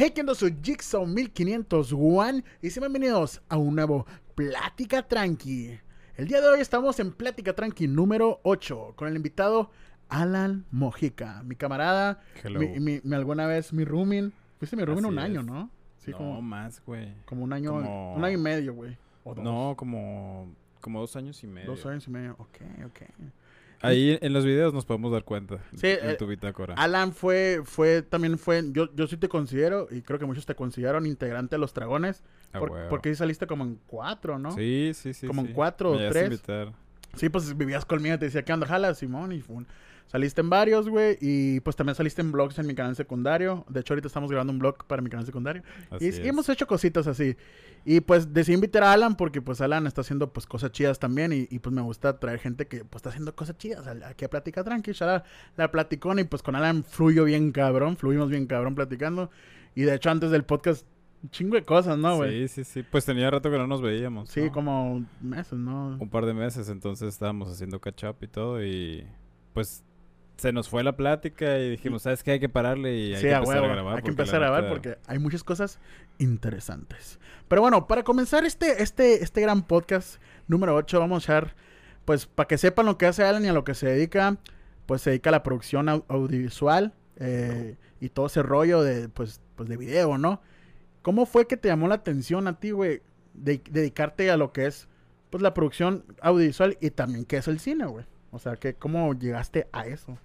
Hey, ¿qué onda? Soy Jigsaw 1501 y sean bienvenidos a un nuevo Plática Tranqui. El día de hoy estamos en Plática Tranqui número 8 con el invitado Alan Mojica, mi camarada, mi, mi- mi- alguna vez mi rooming. Fuiste mi rooming Así un año. ¿no? Sí, no, como, más, güey. como un año, como- un año y medio, güey. No, como, como dos años y medio. Dos años y medio. Ok, ok. Ahí en los videos nos podemos dar cuenta. Sí, en eh, tu bitácora. Alan fue, fue, también fue, yo, yo sí te considero, y creo que muchos te consideraron integrante de los Dragones, A por- huevo. porque sí saliste como en cuatro, ¿no? Sí, sí, sí. Como en cuatro o Me tres. invitar. Sí, pues vivías conmigo, te decía, ¿qué onda? Jala, Simón, y fun. Saliste en varios, güey, y pues también saliste en vlogs en mi canal secundario. De hecho, ahorita estamos grabando un blog para mi canal secundario. Así Y, es. y hemos hecho cositas así. Y pues decidí invitar a Alan porque pues Alan está haciendo pues cosas chidas también y, y, pues me gusta traer gente que pues está haciendo cosas chidas. Aquí a Plática Tranqui, la, la platicón y pues con Alan fluyo bien cabrón, fluimos bien cabrón platicando. Y de hecho antes del podcast, un chingo de cosas, ¿no, güey? Sí, sí, sí. Pues tenía rato que no nos veíamos. Sí, ¿no? como meses, ¿no? Un par de meses, entonces estábamos haciendo catch up y todo y pues se nos fue la plática y dijimos, ¿sabes qué? Hay que pararle y hay Sí, que empezar huevo. a grabar. Hay que porque empezar a grabar porque hay muchas cosas interesantes. Pero bueno, para comenzar este, este, este gran podcast número 8, vamos a echar, pues, para que sepan lo que hace Alan y a lo que se dedica, pues se dedica a la producción au- audiovisual eh, y todo ese rollo de, pues, pues, de video, ¿no? ¿Cómo fue que te llamó la atención a ti, güey, de, dedicarte a lo que es, pues, la producción audiovisual y también qué es el cine, güey? O sea, que ¿cómo llegaste a eso?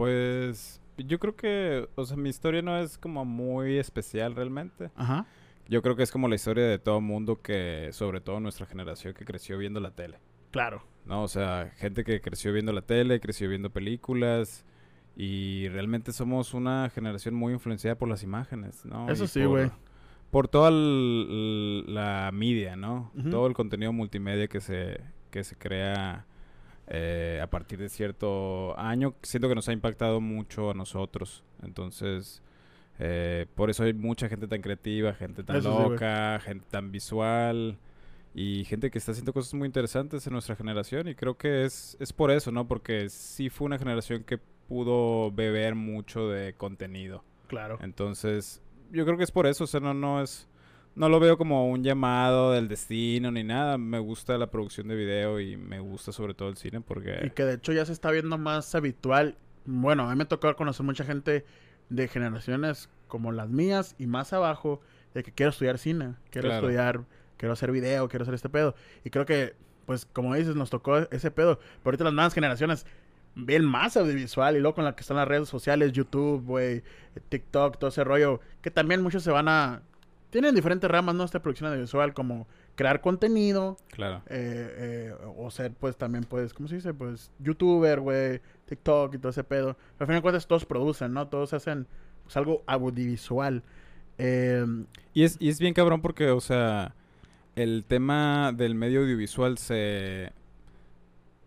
Pues yo creo que, o sea, mi historia no es como muy especial realmente. Ajá. Yo creo que es como la historia de todo mundo que, sobre todo nuestra generación que creció viendo la tele. Claro. ¿no? O sea, gente que creció viendo la tele, creció viendo películas y realmente somos una generación muy influenciada por las imágenes, ¿no? Eso Y sí, güey. Por toda el- la media, ¿no? Todo el contenido multimedia que se, que se crea eh, a partir de cierto año, siento que nos ha impactado mucho a nosotros. Entonces, eh, por eso hay mucha gente tan creativa, gente tan Eso sí, güey. loca, gente tan visual y gente que está haciendo cosas muy interesantes en nuestra generación y creo que es, es por eso, ¿no? Porque sí fue una generación que pudo beber mucho de contenido. Claro. Entonces, yo creo que es por eso, o sea, no, no es... No lo veo como un llamado del destino ni nada. Me gusta la producción de video y me gusta sobre todo el cine porque... Y que de hecho ya se está viendo más habitual. Bueno, a mí me tocó conocer mucha gente de generaciones como las mías y más abajo de que quiero estudiar cine, quiero Claro. estudiar, quiero hacer video, quiero hacer este pedo. Y creo que, pues como dices, nos tocó ese pedo. Pero ahorita las nuevas generaciones ven más audiovisual y luego con la que están las redes sociales, YouTube, güey, TikTok, todo ese rollo, que también muchos se van a... Tienen diferentes ramas, ¿no? Esta producción audiovisual, como crear contenido, Claro. eh, eh, o ser pues también pues, ¿cómo se dice? Pues youtuber, güey, TikTok y todo ese pedo. Pero al final de cuentas todos producen, ¿no? Todos hacen pues algo audiovisual. Eh, Y es, y es bien cabrón porque, o sea, el tema del medio audiovisual se...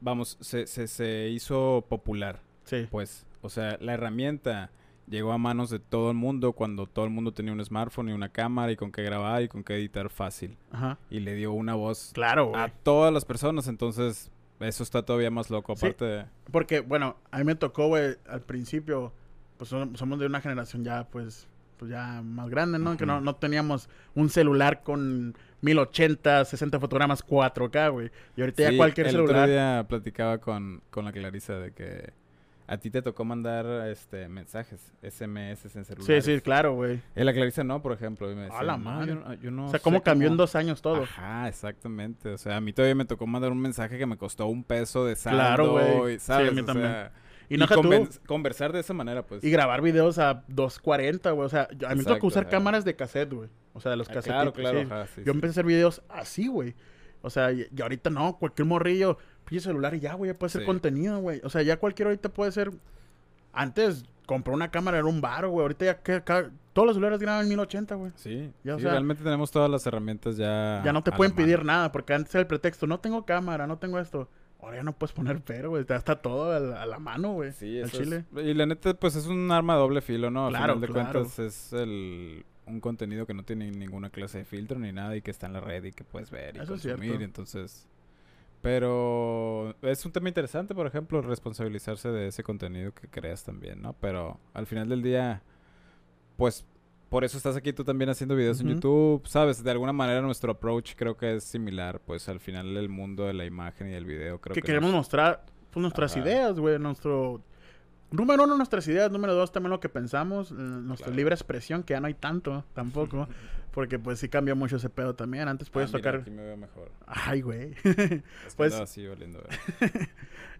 Vamos, se, se, se hizo popular, sí, pues. O sea, la herramienta llegó a manos de todo el mundo cuando todo el mundo tenía un smartphone y una cámara y con qué grabar y con qué editar fácil. ajá. Y le dio una voz Claro, a todas las personas, entonces eso está todavía más loco. Sí. Aparte de... Porque, bueno, a mí me tocó, güey, al principio, pues som- somos de una generación ya, pues, pues ya más grande, ¿no? Que no, no teníamos un celular con 1080, 60 fotogramas 4K, güey. Y ahorita ya cualquier el celular... otro día platicaba con, con la Clarisa de que a ti te tocó mandar este mensajes, SMS en Sí, celular. sí, claro, güey. Y la Clarisa no, por ejemplo. Y me decía, A la "No, madre. yo no- yo no o sea, cómo cambió en dos años todo. Ajá, exactamente. O sea, a mí todavía me tocó mandar un mensaje que me costó un peso de saldo. Claro, güey. y. Sí, a mí O también. sea, Y no tú- conven- conversar de esa manera, pues. Y grabar videos a 240, güey. O sea, yo- a mí me tocó usar ajá. cámaras de cassette, güey. O sea, de los Ah, cassettes. claro, claro. ajá, sí, Yo sí. empecé a hacer videos así, güey. O sea, y, y ahorita no, cualquier morrillo, pinche celular y ya, güey, ya puede Sí. contenido, güey. O sea, ya cualquier ahorita puede ser. Antes compró una cámara, era un baro, güey. Ahorita ya que, todos los celulares graban en 1080, güey. Sí, Ya, o sea, realmente tenemos todas las herramientas ya. Ya no te pueden pedir mano. nada, porque antes era el pretexto, no tengo cámara, no tengo esto. Ahora ya no puedes poner pero, güey. Ya está todo a la, a la mano, güey. Sí, al chile. es- Y la neta, pues es un arma de doble filo, ¿no? A Claro, final de claro. cuentas es el, un contenido que no tiene ninguna clase de filtro ni nada y que está en la red y que puedes ver y Eso es consumir. cierto. Entonces, pero es un tema interesante, por ejemplo, responsabilizarse de ese contenido que creas también, ¿no? Pero al final del día, pues por eso estás aquí tú también haciendo videos en. YouTube, ¿sabes? De alguna manera nuestro approach creo que es similar, pues al final el mundo de la imagen y del video creo que que, queremos nos- mostrar pues, nuestras Ajá. ideas, güey. Nuestro. Número uno, nuestras ideas. Número dos, también lo que pensamos. eh, Nuestra Claro. libre expresión, que ya no hay tanto tampoco. porque pues sí cambió mucho ese pedo también. Antes Ah, puedes mira, tocar. aquí me veo mejor. Ay, güey. Pues- así güey.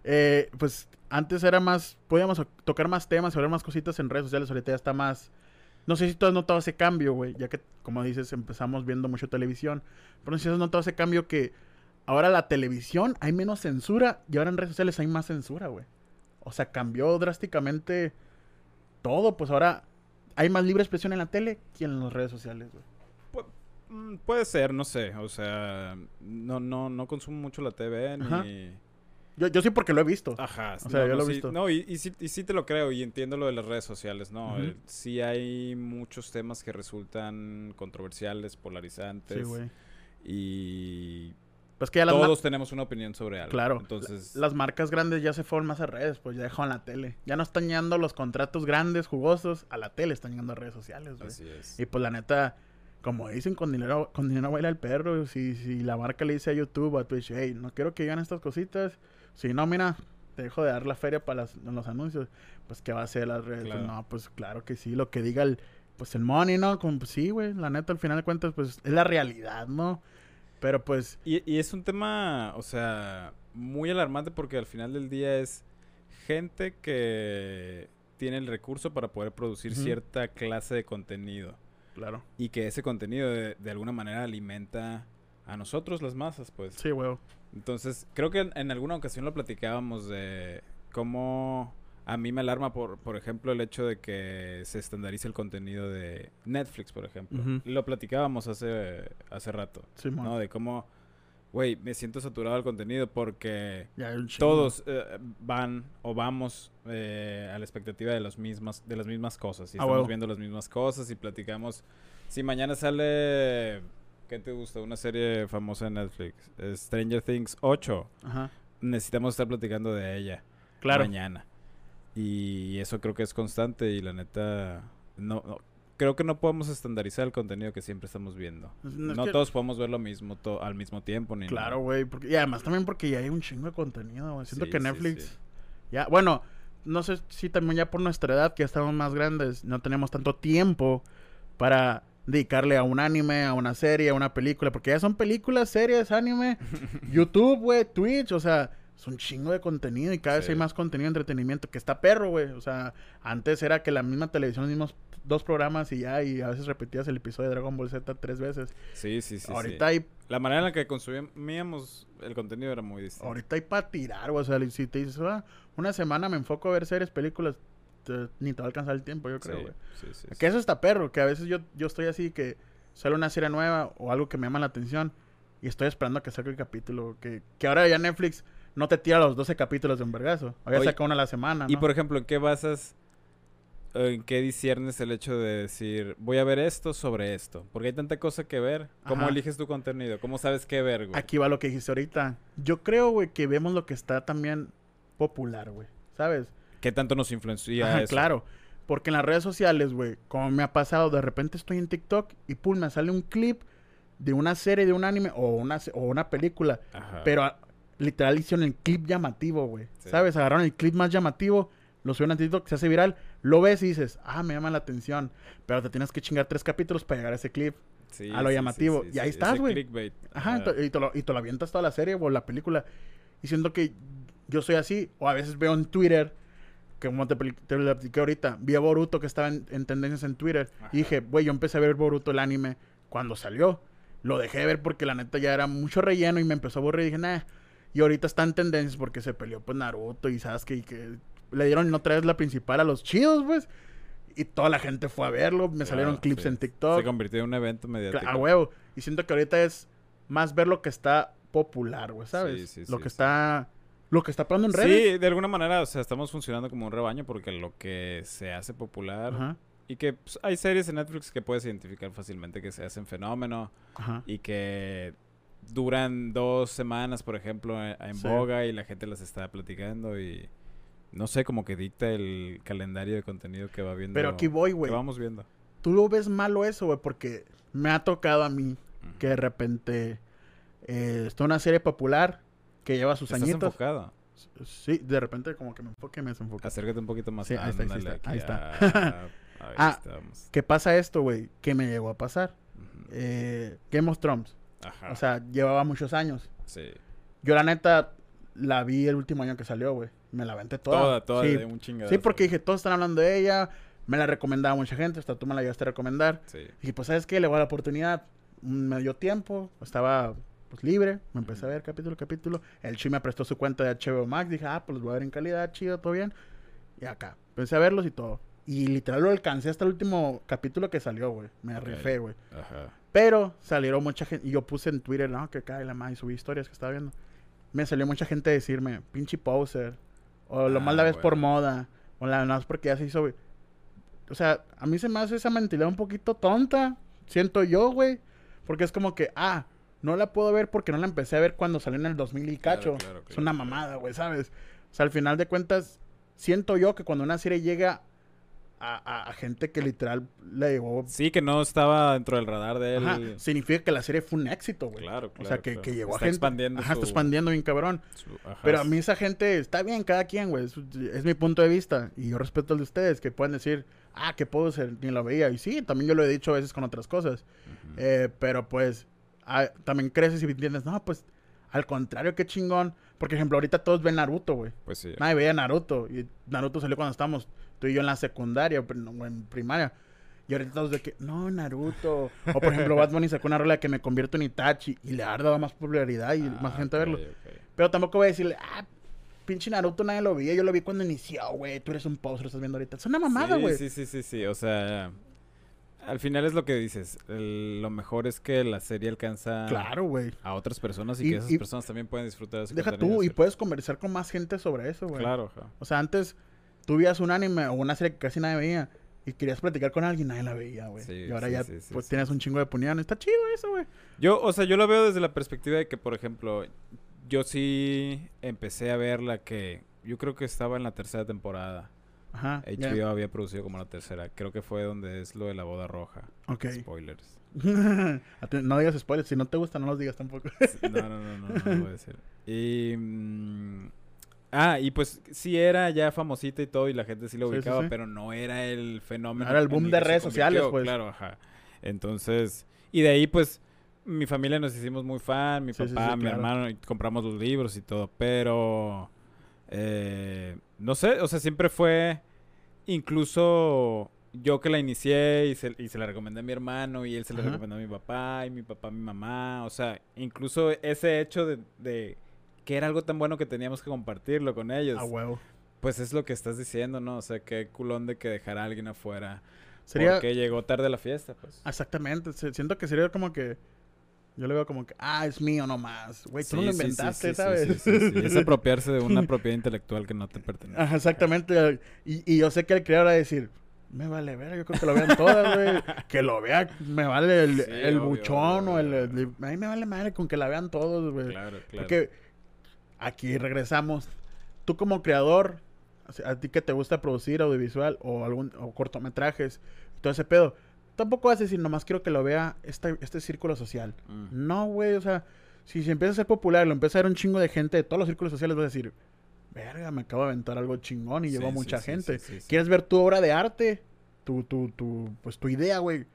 Eh, pues antes era más. Podíamos tocar más temas, hablar más cositas en redes sociales. Ahorita ya está más. No sé si tú has notado ese cambio, güey. Ya que, como dices, empezamos viendo mucho televisión. Pero no sé si has notado ese cambio que ahora la televisión hay menos censura y ahora en redes sociales hay más censura, güey. O sea, cambió drásticamente todo. Pues ahora hay más libre expresión en la tele que en las redes sociales, güey. Mm, Puede ser, no sé, o sea, no, no, no consumo mucho la TV Ajá. ni... Yo, yo sí porque lo he visto. Ajá, O sea, no, yo no, lo he sí- visto. No, y, y, sí, y sí te lo creo y entiendo lo de las redes sociales, ¿no? Eh, sí hay muchos temas que resultan controversiales, polarizantes. Sí, güey. Y Pues que ya las, ma- todos tenemos una opinión sobre algo. Claro. Entonces, la- las marcas grandes ya se fueron más a redes, pues ya dejaron la tele. Ya no están llegando los contratos grandes, jugosos, a la tele, están llegando a redes sociales, güey. así es. Y pues la neta, como dicen, con dinero, con dinero baila el perro. Si, si la marca le dice a YouTube o a Twitch, hey, no quiero que digan estas cositas. Si no, mira, te dejo de dar la feria para las- los anuncios. Pues, ¿qué va a hacer las redes? Claro. no, pues claro que sí, lo que diga el, pues el money, ¿no? Como, pues, sí, güey, la neta, al final de cuentas, pues es la realidad, ¿no? Pero pues, Y, y es un tema, o sea, muy alarmante porque al final del día es gente que tiene el recurso para poder producir cierta clase de contenido. claro. Y que ese contenido de, de alguna manera alimenta a nosotros las masas, pues. Sí, güey. Entonces, creo que en, en alguna ocasión lo platicábamos de cómo a mí me alarma, por, por ejemplo, el hecho de que se estandarice el contenido de Netflix, por ejemplo. Ujú. Lo platicábamos hace, hace rato, Sí. ¿no? De cómo, güey, me siento saturado del contenido porque todos eh, van o vamos eh, a la expectativa de las mismas de las mismas cosas y Ah, estamos viendo las mismas cosas y platicamos si mañana sale ¿qué te gusta? una serie famosa en Netflix Stranger Things 8 Ajá. necesitamos estar platicando de ella Claro. mañana y eso creo que es constante y la neta no, no- creo que no podemos estandarizar el contenido que siempre estamos viendo No, es no que- todos podemos ver lo mismo to- al mismo tiempo ni Claro, güey. porque- Y además también porque ya hay un chingo de contenido. Siento Sí, que sí, Netflix. sí. Ya, bueno, no sé si también ya por nuestra edad, que ya estamos más grandes, no tenemos tanto tiempo para dedicarle a un anime, a una serie, a una película. Porque ya son películas, series, anime, YouTube, güey, Twitch, o sea. Es un chingo de contenido y cada vez Sí. hay más contenido de entretenimiento que está perro, güey. O sea, antes era que la misma televisión, los mismos dos programas y ya, y a veces repetías el episodio de Dragon Ball Z tres veces. sí, sí, sí, sí. ahorita hay La manera en la que consumíamos el contenido era muy distinta. Ahorita hay para tirar, güey. O sea, si te dices, "Ah, una semana me enfoco a ver series, películas, te- ni te va a alcanzar el tiempo, yo creo, Sí, güey. sí, sí, sí. Que eso está perro, que a veces yo, yo estoy así que sale una serie nueva o algo que me llama la atención y estoy esperando a que salga el capítulo. Que, que ahora ya Netflix no te tira los 12 capítulos de un vergazo. Ahora Oye, saca uno a la semana, Y por ejemplo, ¿en qué basas, en qué disiernes el hecho de decir, voy a ver esto sobre esto? Porque hay tanta cosa que ver. ¿Cómo Ajá. eliges tu contenido? ¿Cómo sabes qué ver, güey? Aquí va lo que dijiste ahorita. Yo creo, güey, que vemos lo que está también popular, güey. ¿Sabes? ¿Qué tanto nos influencia Ajá, eso? claro. Porque en las redes sociales, güey, como me ha pasado, de repente estoy en TikTok y pum, me sale un clip de una serie, de un anime o una, o una película. Ajá. Pero ah, literal hicieron el clip llamativo, güey. Sí. ¿Sabes? Agarraron el clip más llamativo, lo subieron a TikTok, se hace viral, lo ves y dices, ah, me llama la atención. Pero te tienes que chingar tres capítulos para llegar a ese clip. Sí, a lo sí, llamativo. Y ahí estás, güey. Ajá, y te, lo, y te lo avientas toda la serie o la película. Y siento que yo soy así. O a veces veo en Twitter, que como te, te lo platiqué ahorita, vi a Boruto que estaba en, en tendencias en Twitter. Ajá. Y dije, güey, yo empecé a ver Boruto el anime cuando salió. Lo dejé de ver porque la neta ya era mucho relleno y me empezó a aburrir. Y dije, nah. Y ahorita está en tendencias porque se peleó pues Naruto y Sasuke y que le dieron otra vez la principal a los chidos, pues. Y toda la gente fue a verlo. Me salieron Claro, clips sí. en TikTok. Se convirtió en un evento mediático. A huevo. Y siento que ahorita es más ver lo que está popular, güey, ¿sabes? Sí, sí, lo que está lo que está pasando en redes. Sí, de alguna manera, o sea, estamos funcionando como un rebaño porque lo que se hace popular Ajá. y que pues, hay series en Netflix que puedes identificar fácilmente que se hacen fenómeno Ajá. y que duran dos semanas, por ejemplo, en, Sí. boga y la gente las está platicando y no sé, como que dicta el calendario de contenido que va viendo. Pero aquí voy, güey. vamos viendo. tú lo ves malo eso, güey, porque me ha tocado a mí que de repente eh, está una serie popular que lleva sus ¿Estás añitos. enfocado? Sí, de repente como que me enfoque y me desenfoque. Acércate un poquito más. Sí, ahí está, ahí está, aquí. ahí está. Ah, Ah. ¿Qué pasa esto, güey? Que me llegó a pasar. Eh, Game of Thrones. Ajá. O sea, llevaba muchos años. sí. Yo la neta la vi el último año que salió, güey. Me la aventé toda. Toda, toda Sí, de un chingadazo. sí, porque dije, todos están hablando de ella. Me la recomendaba mucha gente. Hasta tú me la llegaste a recomendar. Sí. Y pues, ¿sabes qué? Le voy a la oportunidad. Mm, Me dio tiempo. Estaba pues libre. Me empecé a ver capítulo capítulo. El Chi me prestó su cuenta de HBO Max. Dije, ah, pues los voy a ver en calidad, chido, todo bien. Y acá. Empecé a verlos y todo. Y literal lo alcancé hasta el último capítulo que salió, güey. Me Ok. rifé, güey. Ajá. Pero salieron mucha gente. Y yo puse en Twitter, no, que cae la madre. Y subí historias que estaba viendo. Me salió mucha gente a decirme, pinche poser. O lo Ah, más la ves por moda. O la no es porque ya se hizo, güey. O sea, a mí se me hace esa mentalidad un poquito tonta. Siento yo, güey. Porque es como que, ah, no la puedo ver porque no la empecé a ver cuando salió en el 2000 y Claro, cacho. claro, es claro, una claro. mamada, güey, ¿sabes? O sea, al final de cuentas, siento yo que cuando una serie llega a, gente que literal le llegó Sí, que no estaba dentro del radar de él. Ajá, significa que la serie fue un éxito, güey. Claro, o claro. sea, que, claro. que llegó Está a gente. expandiendo Ajá, está expandiendo bien cabrón. su- ajá, Pero a mí esa gente, está bien, cada quien, güey. Es, es mi punto de vista. Y yo respeto el de ustedes, que pueden decir, ah, que puedo ser, ni lo veía. Y sí, también yo lo he dicho a veces con otras cosas. Eh, pero pues, ah, también creces y entiendes, no, pues, al contrario, qué chingón. Porque, ejemplo, ahorita todos ven Naruto, güey. Pues sí. Nadie veía Naruto. Y Naruto salió cuando estábamos tú y yo en la secundaria o en- primaria. Y ahorita todos de que, no, Naruto. O por ejemplo, Bad Bunny sacó una rola que me convierto en Itachi. Y le ha dado más popularidad y Ah, más gente a verlo. Pero tampoco voy a decirle, ah, pinche Naruto nadie lo veía. Yo lo vi cuando inició, güey. Tú eres un poser, lo estás viendo ahorita. Es una mamada, güey. Sí, sí, sí, sí. O sea, al final es lo que dices. El- lo mejor es que la serie alcanza Claro, güey. a otras personas y, Y- que esas y- personas también pueden disfrutar de ese Deja tú y puedes conversar con más gente sobre eso, güey. Claro, ajá. O sea, antes tú veías un anime o una serie que casi nadie veía y querías platicar con alguien, nadie la veía, güey. Sí, y ahora sí, ya sí, pues tienes un chingo de opiniones. Está chido eso, güey. Yo, o sea, yo lo veo desde la perspectiva de que, por ejemplo, yo sí empecé a ver la que yo creo que estaba en la tercera temporada. Ajá. HBO había producido como la tercera. Creo que fue donde es lo de la boda roja. Ok. Spoilers. No digas spoilers. Si no te gusta, no los digas tampoco. No, no, no, no, no, lo voy a decir. Y. mm, ah, y pues sí era ya famosita y todo, y la gente sí lo Sí, sí, ubicaba, sí. pero no era el fenómeno. No era el boom de redes sociales, pues. Claro, ajá. Entonces. Y de ahí, pues. Mi familia nos hicimos muy fan, mi papá, mi claro. hermano, y compramos los libros y todo, pero. eh, no sé, o sea, siempre fue. Incluso yo que la inicié y se, y se la recomendé a mi hermano y él se la Ajá. recomendó a mi papá y mi papá a mi mamá. O sea, incluso ese hecho de, de que era algo tan bueno que teníamos que compartirlo con ellos. A huevo. Pues es lo que estás diciendo, ¿no? O sea, qué culón de que dejar a alguien afuera. Sería. Porque llegó tarde la fiesta, pues. Exactamente. Siento que sería como que. Yo le veo como que, ah, es mío nomás. Güey, tú no lo inventaste, sí, sí, ¿sabes? Es apropiarse de una propiedad intelectual que no te pertenece. Ajá, exactamente. Y, y yo sé que el creador va a decir, me vale ver, yo creo que lo vean todas, güey. que lo vea, me vale el, el obvio, buchón obvio, o el, el- A mí me vale madre con que la vean todos, güey. Claro, claro. Porque aquí regresamos. Tú como creador, a ti que te gusta producir audiovisual o algún o cortometrajes, todo ese pedo, tampoco vas a decir, nomás quiero que lo vea este, este círculo social. Mm. No, güey, o sea, si se empieza a ser popular, lo empieza a ver un chingo de gente de todos los círculos sociales, vas a decir, verga, me acabo de aventar algo chingón y Sí, llegó sí, mucha sí, gente. ¿Quieres ver tu obra de arte? Tu, tu, tu, pues tu idea, güey,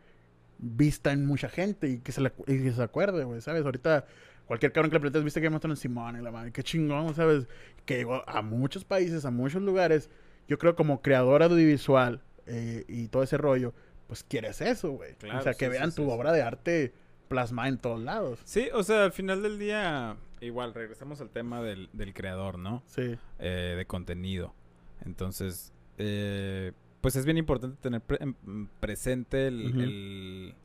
vista en mucha gente y que se, la, y que se acuerde, güey, ¿sabes? Ahorita cualquier cabrón que le preguntes, viste que mostraron Simón y la madre, qué chingón, ¿sabes? Que llegó a muchos países, a muchos lugares. Yo creo como creador audiovisual eh, y todo ese rollo, pues quieres eso, güey. Claro, o sea, que sí, vean sí, tu obra de arte plasmada en todos lados. Sí, o sea, al final del día, igual, regresamos al tema del, del creador, ¿no? Sí. Eh, de contenido. Entonces, eh, pues es bien importante tener pre- en- presente el-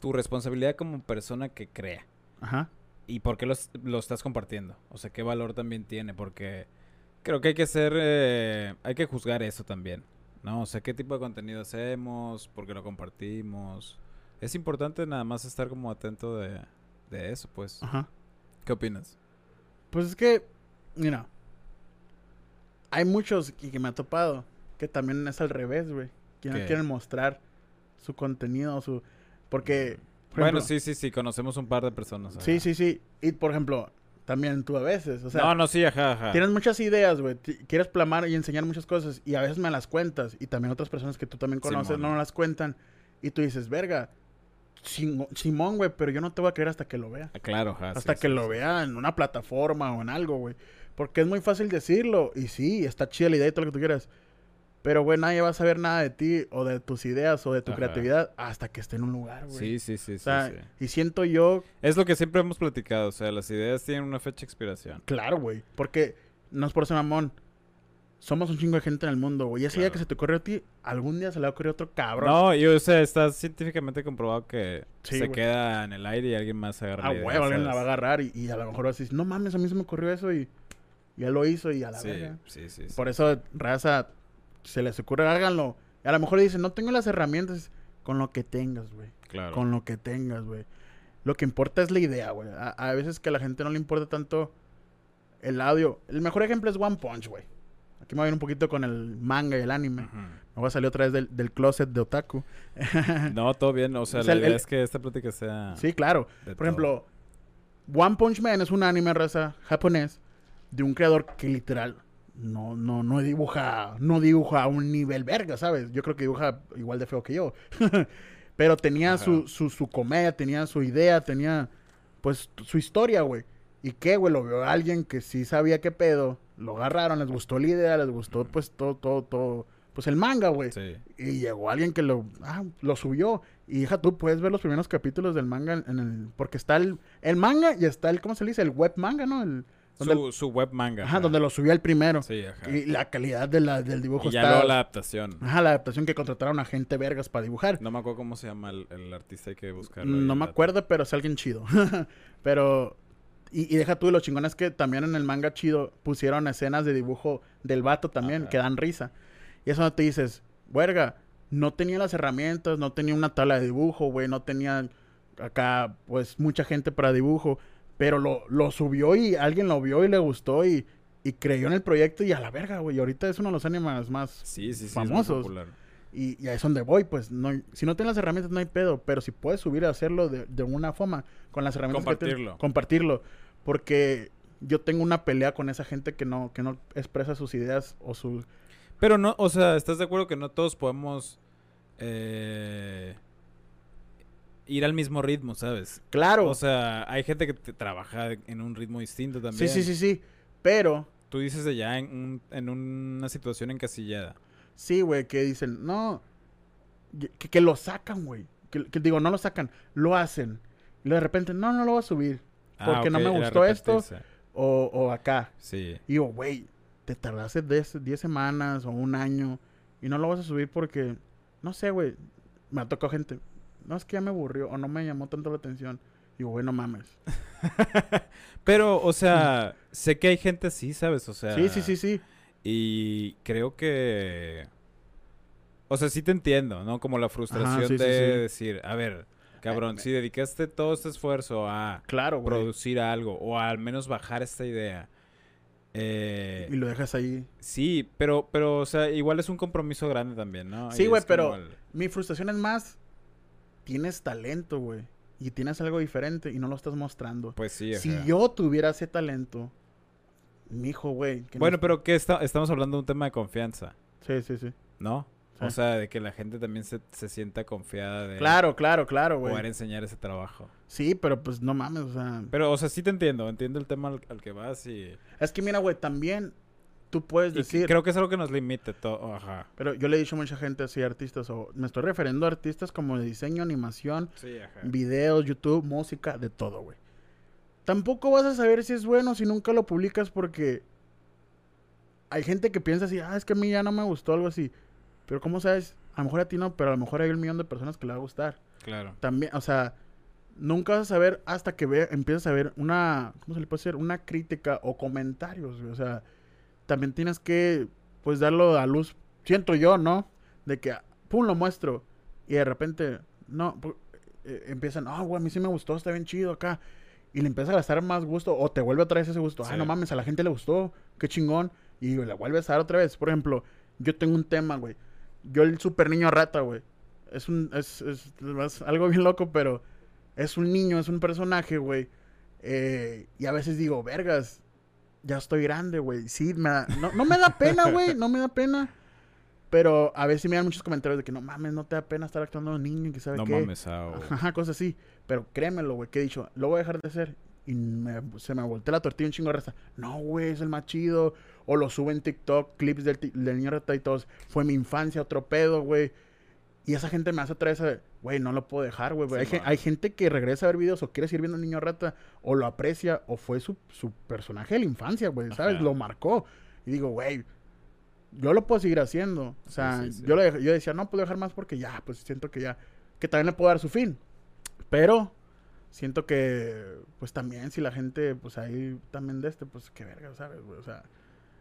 tu responsabilidad como persona que crea. Ajá. ¿Y por qué los- lo estás compartiendo? O sea, ¿qué valor también tiene? Porque creo que hay que ser, eh, hay que juzgar eso también, ¿no? O sea, ¿qué tipo de contenido hacemos? ¿Por qué lo compartimos? Es importante nada más estar como atento de, de eso, pues. Ajá. ¿Qué opinas? Pues es que, mira, hay muchos y que me ha topado que también es al revés, güey. Que no quieren mostrar su contenido, su... Porque... por bueno, ejemplo, sí, sí, sí, conocemos un par de personas. ajá. Sí, sí, sí. Y, por ejemplo, también tú a veces, o sea... no, no, sí, ajá, ajá. Tienes muchas ideas, güey. Quieres plamar y enseñar muchas cosas. Y a veces me las cuentas. Y también otras personas que tú también conoces Simón. no las cuentan. Y tú dices, verga, Simón, güey, pero yo no te voy a creer hasta que lo vea. Ah, Claro, ajá. hasta sí, que sí, lo sí. vea en una plataforma o en algo, güey. Porque es muy fácil decirlo. Y sí, está chida la idea y todo lo que tú quieras. Pero, güey, nadie va a saber nada de ti o de tus ideas o de tu Ajá. creatividad hasta que esté en un lugar, güey. Sí, sí, sí, O sí, sea, sí. y siento yo, Es lo que siempre hemos platicado, o sea, las ideas tienen una fecha de expiración. claro, güey. Porque no es por ser mamón. Somos un chingo de gente en el mundo, güey. Y esa idea Claro. que se te ocurrió a ti, algún día se le va a ocurrir a otro cabrón. No, y o sea, está científicamente comprobado que Sí, se queda en el aire y alguien más agarra Ah, la idea, alguien la va a agarrar y, y a lo mejor vas a decir, no mames, a mí se me ocurrió eso y ya lo hizo y a la Sí, verga. sí, sí, sí. Por eso, raza, se les ocurre, háganlo. Y a lo mejor dicen, no tengo las herramientas. Con lo que tengas, güey. Claro. Con lo que tengas, güey. Lo que importa es la idea, güey. A, a veces que a la gente no le importa tanto el audio. El mejor ejemplo es One Punch, güey. Aquí me voy a ir un poquito con el manga y el anime. Ujú. Me voy a salir otra vez del, del closet de otaku. No, todo bien, o sea, O sea, la idea el- es que esta plática sea... sí, claro. Por todo. ejemplo, One Punch Man es un anime raza japonés de un creador que literal no, no, no dibuja, no dibuja a un nivel verga, ¿sabes? Yo creo que dibuja igual de feo que yo. Pero tenía su, su, su comedia, tenía su idea, tenía pues su historia, güey. ¿Y qué, güey? Lo vio alguien que sí sabía qué pedo. Lo agarraron, les gustó la idea, les gustó pues todo, todo, todo. Pues el manga, güey. Sí. Y llegó alguien que lo, ah, lo subió. Y hija, tú puedes ver los primeros capítulos del manga en, en el... Porque está el, el manga y está el, ¿cómo se le dice? El web manga, ¿no? El, donde, Su, su web manga. ajá, donde lo subió el primero. Sí, ajá. Y la calidad de la, del dibujo Y ya está... luego la adaptación. Ajá, la adaptación que contrataron a gente vergas para dibujar. No me acuerdo cómo se llama el, el artista, hay que buscarlo. No, me acuerdo, pero es alguien chido. pero... Y, y deja tú, lo chingón es que también en el manga chido pusieron escenas de dibujo del vato también Ajá. que dan risa. Y eso no te dices, verga, no tenía las herramientas, no tenía una tabla de dibujo, güey, no tenía acá, pues, mucha gente para dibujo. Pero lo, lo subió y alguien lo vio y le gustó y, y creyó en el proyecto y a la verga, güey. Y ahorita es uno de los animes más Sí, sí, sí. famosos. Y, y a eso es donde voy, pues no, si no tienes las herramientas no hay pedo, pero si puedes subir a hacerlo de, de una forma, con las herramientas que tienes, Compartirlo. compartirlo, porque yo tengo una pelea con esa gente que no, que no expresa sus ideas o sus... Pero no, o sea, ¿estás de acuerdo que no todos podemos eh, ir al mismo ritmo, sabes? Claro, O sea, hay gente que te trabaja en un ritmo distinto también. sí, sí, sí, sí, pero Tú dices de ya en, un- en una situación encasillada. sí, güey, que dicen, no, que, que lo sacan, güey, que, que digo, no lo sacan, lo hacen, y de repente, no, no lo voy a subir, Porque no Ah, ok, me el gustó esto. o, o acá, Sí. Y digo, güey, te tardaste 10 10 semanas o un año y no lo vas a subir porque, no sé, güey, me ha tocado gente, no es que ya me aburrió o no me llamó tanto la atención. Digo, güey, no mames. Pero, o sea, sé que hay gente así, ¿sabes? O sea... Sí, sí, sí, sí. Y creo que... O sea, sí te entiendo, ¿no? Como la frustración sí, de sí. decir, a ver, cabrón, si dedicaste todo este esfuerzo a Claro, producir algo o al menos bajar esta idea. eh, Y lo dejas ahí. sí, pero, pero, o sea, igual es un compromiso grande también, ¿no? Sí, Y güey, pero- Mi frustración es más, tienes talento, güey. Y tienes algo diferente y no lo estás mostrando. Pues sí, si yo tuviera ese talento, mi hijo, güey. no- Bueno, pero que está, estamos hablando de un tema de confianza, Sí, sí, sí. ¿no? Sí. O sea, de que la gente también se, se sienta confiada de Claro, claro, claro, poder güey. enseñar ese trabajo. Sí, pero pues no mames, o sea... Pero, o sea, sí te entiendo, entiendo el tema al, al que vas y... Es que mira, güey, también tú puedes y decir... creo que es algo que nos limite todo, ajá. Pero yo le he dicho a mucha gente así, artistas, o me estoy refiriendo a artistas como de diseño, animación, Sí, ajá. videos, YouTube, música, de todo, güey. Tampoco vas a saber si es bueno si nunca lo publicas porque hay gente que piensa así, ah, es que a mí ya no me gustó algo así. Pero ¿cómo sabes? A lo mejor a ti no, pero a lo mejor hay un millón de personas que le va a gustar. Claro. También, o sea, nunca vas a saber hasta que ve, empiezas a ver una, ¿cómo se le puede decir? Una crítica o comentarios, güey. O sea, también tienes que, pues, darlo a luz, siento yo, ¿no? De que, pum, lo muestro y de repente, no, eh, empiezan, ah, güey, a mí sí me gustó, está bien chido acá. Y le empiezas a gastar más gusto o te vuelve otra vez ese gusto. Ah, Sí. no mames, a la gente le gustó, qué chingón. Y le vuelves a dar otra vez. Por ejemplo, yo tengo un tema, güey. Yo el super niño rata, güey. es un, es, es, es algo bien loco, pero es un niño, es un personaje, güey. Eh, y a veces digo, vergas, ya estoy grande, güey. Sí, me da- no, no me da pena, güey, no me da pena. Pero a veces me dan muchos comentarios de que no mames, no te da pena estar actuando de un niño y que sabe No qué. mames, ah. Ajá, cosas así. Pero créemelo, güey, que he dicho, lo voy a dejar de hacer. Y me- se me voltea la tortilla un chingo de raza. No, güey, es el más chido. O lo sube en TikTok, clips del, del niño rata y todos. Fue mi infancia, otro pedo, güey. Y esa gente me hace otra vez, güey, no lo puedo dejar, güey. hay, Sí, gente que regresa a ver videos o quiere seguir viendo al niño rata o lo aprecia o fue su, su personaje de la infancia, güey, ¿sabes? Ajá. Lo marcó. Y digo, güey, yo lo puedo seguir haciendo. O sea, sí, sí. Yo, yo decía, no puedo dejar más porque ya, pues siento que ya, que también le puedo dar su fin. Pero siento que, pues también, si la gente, pues ahí también de este, pues qué verga, ¿sabes, güey? O sea,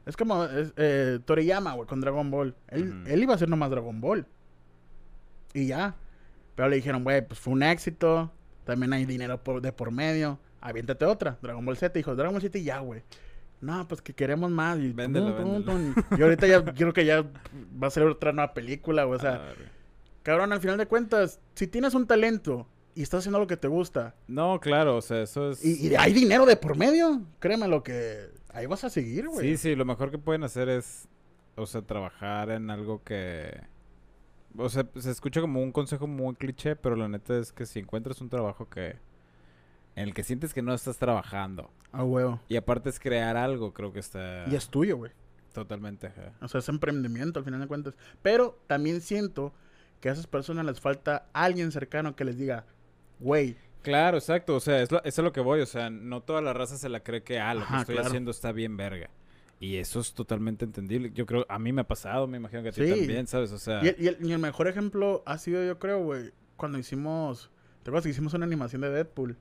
es como es, eh, Toriyama, güey, con Dragon Ball. Él, él iba a hacer nomás Dragon Ball. Y ya. Pero le dijeron, güey, pues fue un éxito. También hay dinero por, de por medio. Aviéntate otra. Dragon Ball Z. Dijo, Dragon Ball Z y ya, güey. No, pues que queremos más. Y, Véndelo, tum, tum, y ahorita ya creo que ya va a ser otra nueva película, güey. O sea, cabrón, al final de cuentas, si tienes un talento y estás haciendo lo que te gusta No, claro, o sea, eso es... y, y hay dinero de por medio, créeme lo que ahí vas a seguir, güey. Sí, sí, lo mejor que pueden hacer es, o sea, trabajar en algo que... O sea, se escucha como un consejo muy cliché, pero la neta es que si encuentras un trabajo que... En el que sientes que no estás trabajando. A huevo. Y aparte es crear algo, creo que está... Y es tuyo, güey. Totalmente. O sea, es emprendimiento al final de cuentas. Pero también siento que a esas personas les falta alguien cercano que les diga, güey, Claro, exacto. O sea, es, lo, es a lo que voy. O sea, no toda la raza se la cree que, ah, lo que estoy claro. haciendo está bien verga. Y eso es totalmente entendible. Yo creo, a mí me ha pasado, me imagino que a ti Sí. también, ¿sabes? O sea, Y el, y el- y el mejor ejemplo ha sido, yo creo, güey, cuando hicimos, ¿te acuerdas que hicimos una animación de Deadpool?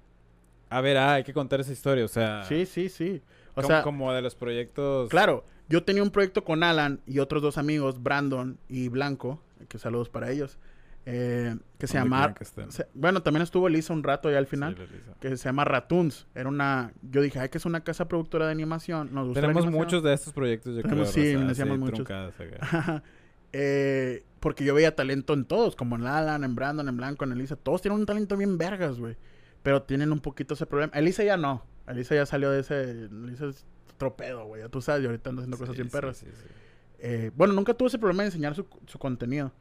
a ver, ah, hay que contar esa historia. O sea, Sí, sí, sí. O como, sea, como de los proyectos. claro, yo tenía un proyecto con Alan y otros dos amigos, Brandon y Blanco, que saludos para ellos, eh, que se ¿Dónde llama... que se- bueno, también estuvo Lisa un rato ya al final. Sí, que se llama Ratoons. Era una. Yo dije, ay, que es una casa productora de animación. Nos gusta Tenemos animación". muchos de estos proyectos, yo Tenemos- creo. sí, decíamos muchos. Eh, porque yo veía talento en todos, como en Alan, en Brandon, en Blanco, en Elisa. Todos tienen un talento bien vergas, güey. Pero tienen un poquito ese problema. Elisa ya no. Elisa ya salió de ese. Elisa es otro pedo, güey. Ya tú sabes, y ahorita anda haciendo cosas bien sí, perras. Eh, bueno, nunca tuve ese problema de enseñar su, su contenido.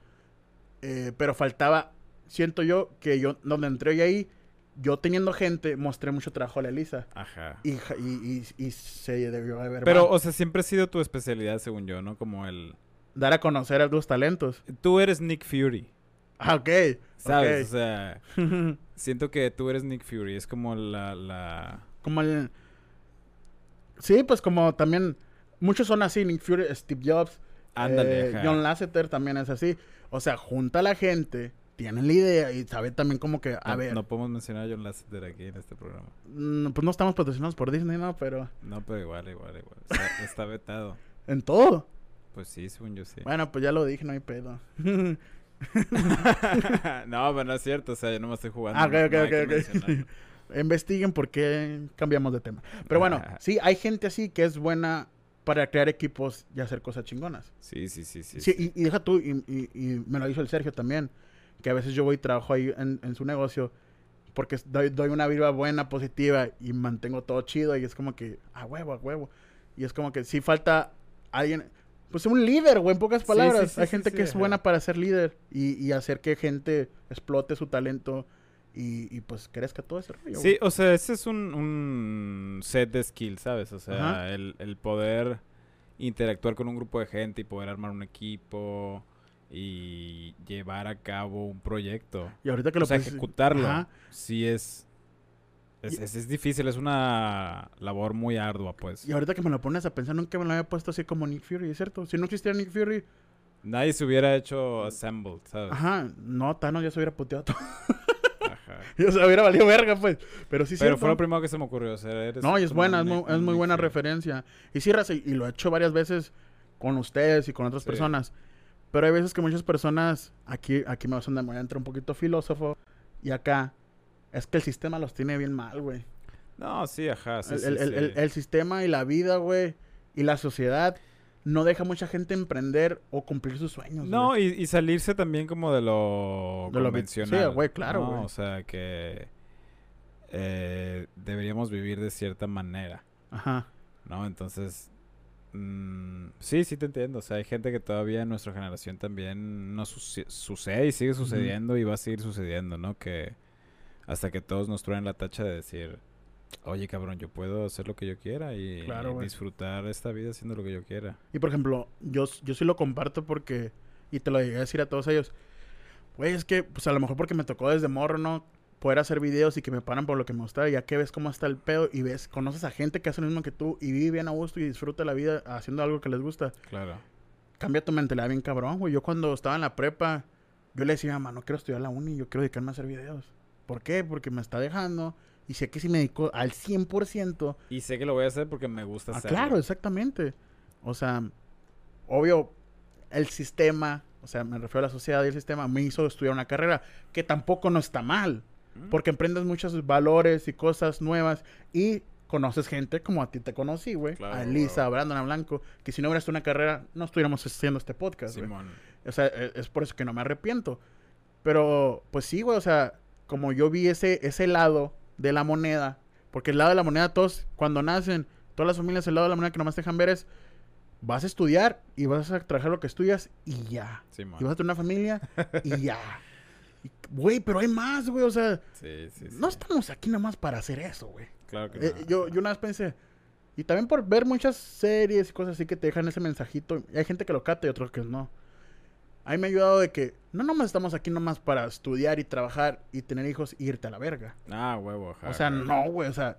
Eh, pero faltaba, siento yo, que yo, donde entré yo ahí, yo teniendo gente, mostré mucho trabajo a la Elisa. Ajá. Y, y, y, y se debió haber Pero, mal. o sea, siempre ha sido tu especialidad, según yo, ¿no? Como el... dar a conocer a tus talentos. Tú eres Nick Fury, Ah, ok. ¿sabes? O sea, siento que tú eres Nick Fury. Es como la... la... como el... Sí, pues como también... Muchos son así, Nick Fury, Steve Jobs, Ándale, eh. John Lasseter también es así. O sea, junta a la gente, tienen la idea y sabe también como que, a no, ver, no podemos mencionar a John Lasseter aquí en este programa. mm, pues no estamos patrocinados por Disney, ¿no? Pero No, pero igual, igual, igual. Está, está vetado. en todo. Pues sí, según yo sí. Bueno, pues ya lo dije, no hay pedo. no, pero no es cierto. O sea, yo no me estoy jugando. Ah, ok, no- ok, no ok, ok. Investiguen por qué cambiamos de tema. Pero bueno, sí, hay gente así que es buena para crear equipos y hacer cosas chingonas. Sí, sí, sí, sí. Sí, sí. Y, y deja tú, y, y- y me lo hizo el Sergio también, que a veces yo voy y trabajo ahí en, en su negocio porque doy, doy una vibra buena, positiva y mantengo todo chido y es como que, a huevo, a huevo. Y es como que sí falta alguien, pues un líder, güey, en pocas palabras. sí, sí, Hay gente que es buena para ser líder y, y hacer que gente explote su talento y, y, pues crezca todo ese rollo. Sí, o sea, ese es un, un set de skills, ¿sabes? O sea, el, el poder interactuar con un grupo de gente y poder armar un equipo y llevar a cabo un proyecto. Y ahorita que O lo sea, puse- ejecutarlo. Ajá. Sí es es... es difícil, es una labor muy ardua, pues. Y ahorita que me lo pones a pensar, nunca me lo había puesto así como Nick Fury, ¿es cierto? Si no existiera Nick Fury, Nadie se hubiera hecho assembled, ¿sabes? ajá, no, Thanos ya se hubiera puteado todo. Ya se hubiera valido verga, pues. Pero sí, Pero cierto. fue lo primero que se me ocurrió. No, y es buena, es muy, es muy buena referencia. Y sí, raza, y, lo he hecho varias veces con ustedes y con otras Sí. personas. Pero hay veces que muchas personas, aquí, aquí me vas a voy a entrar un poquito filósofo, y acá, es que el sistema los tiene bien mal, güey. No, sí, ajá. Sí, el, sí, el- el- el sistema y la vida, güey, y la sociedad no deja mucha gente emprender o cumplir sus sueños. No, y, y salirse también como de lo De lo convencional. sí, güey, claro, ¿no? güey. O sea, que eh, deberíamos vivir de cierta manera, Ajá. ¿no? Entonces, mm, sí, sí te entiendo. O sea, hay gente que todavía en nuestra generación también no suce- sucede y sigue sucediendo y va a seguir sucediendo, ¿no? Que hasta que todos nos traen la tacha de decir, oye, cabrón, yo puedo hacer lo que yo quiera y, Claro, güey. disfrutar esta vida haciendo lo que yo quiera. Y por ejemplo, yo, yo sí lo comparto porque, y te lo llegué a decir a todos ellos, güey, es que, pues a lo mejor porque me tocó desde morro, ¿no? Poder hacer videos y que me paran por lo que me gusta, ya que ves cómo está el pedo y ves, conoces a gente que hace lo mismo que tú y vive bien a gusto y disfruta la vida haciendo algo que les gusta. Claro. Cambia tu mentalidad bien cabrón, güey. Yo cuando estaba en la prepa, yo le decía mamá, no quiero estudiar la uni, yo quiero dedicarme a hacer videos. ¿Por qué? Porque me está dejando y sé que si me dedico al 100%, Y sé que lo voy a hacer porque me gusta Ah, hacerlo. claro, exactamente. O sea, obvio, el sistema, o sea, me refiero a la sociedad y el sistema, me hizo estudiar una carrera que tampoco no está mal, Mm. porque emprendes muchos valores y cosas nuevas y conoces gente como a ti te conocí, güey. Claro, a Elisa, güey. a Brandon, a Blanco, que si no hubieras una carrera, no estuviéramos haciendo este podcast, güey. O sea, e- es por eso que no me arrepiento. Pero, pues sí, güey, o sea, como yo vi ese, ese lado de la moneda, porque el lado de la moneda, todos, cuando nacen, todas las familias, el lado de la moneda que nomás te dejan ver es, vas a estudiar y vas a trabajar lo que estudias y ya. Y vas a tener una familia y ya. Güey, pero hay más, güey, o sea, Sí, sí, sí. no estamos aquí nomás para hacer eso, güey. Claro que Eh, no. yo, yo una vez pensé, y también por ver muchas series y cosas así que te dejan ese mensajito, y hay gente que lo cata y otros que no. A mí me ha ayudado de que no nomás estamos aquí nomás para estudiar y trabajar y tener hijos y irte a la verga. Ah, huevo. ajá, o sea, no, güey, o sea,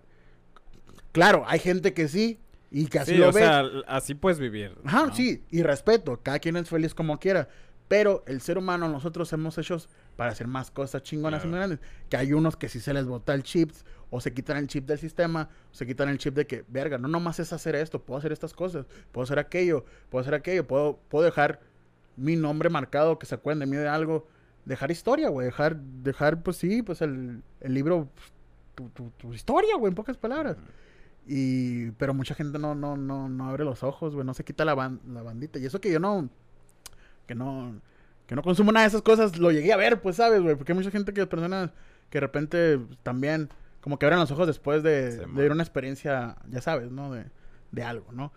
claro, hay gente que sí y que así Sí, lo o sea, así puedes vivir. Ajá, ¿no? sí, y respeto, cada quien es feliz como quiera. Pero el ser humano, nosotros hemos hechos para hacer más cosas chingonas y Claro. muy grandes. Que hay unos que si se les bota el chip, o se quitan el chip del sistema, o se quitan el chip de que, verga, no nomás es hacer esto, puedo hacer estas cosas, puedo hacer aquello, puedo hacer aquello, puedo, puedo dejar mi nombre marcado, que se acuerden de mí de algo, dejar historia, güey, dejar, dejar, pues sí, pues el, el libro, tu, tu, tu historia, güey, en pocas palabras. Y, pero mucha gente no, no, no, no abre los ojos, güey, no se quita la, ban- la bandita. Y eso que yo no, que no, que no consumo nada de esas cosas, lo llegué a ver, pues, ¿sabes, güey? Porque hay mucha gente que, personas que de repente también, como que abren los ojos después de, Sí, de man. ir a una experiencia, ya sabes, ¿no? De, de algo, ¿no?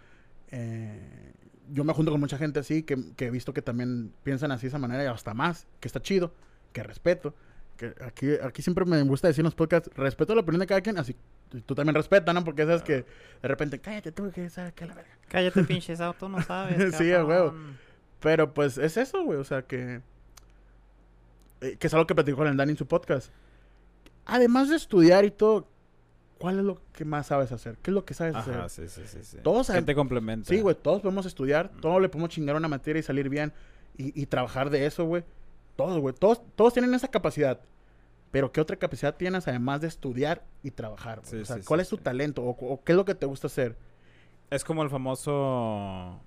Eh, yo me junto con mucha gente así, que, que he visto que también piensan así de esa manera y hasta más, que está chido, que respeto. Que aquí, aquí siempre me gusta decir en los podcasts, respeto la opinión de cada quien, así tú también respeta, ¿no? Porque sabes que de repente, cállate tú, que sabes que la verga. Cállate, pinches auto, no sabes. Sí, huevo. Pero pues es eso, güey, o sea que... eh, que es algo que platicó con el Dani en su podcast. Además de estudiar y todo, ¿cuál es lo que más sabes hacer? ¿Qué es lo que sabes Ajá, hacer? sí, sí, sí. sí. Todos ¿Qué saben- te complementa? Sí, güey, todos podemos estudiar, todos le podemos chingar una materia y salir bien y, y trabajar de eso, güey. Todos, güey, todos, todos tienen esa capacidad. Pero ¿qué otra capacidad tienes además de estudiar y trabajar? güey? Sí, o sea, sí, ¿cuál sí, es tu talento o, o qué es lo que te gusta hacer? Es como el famoso...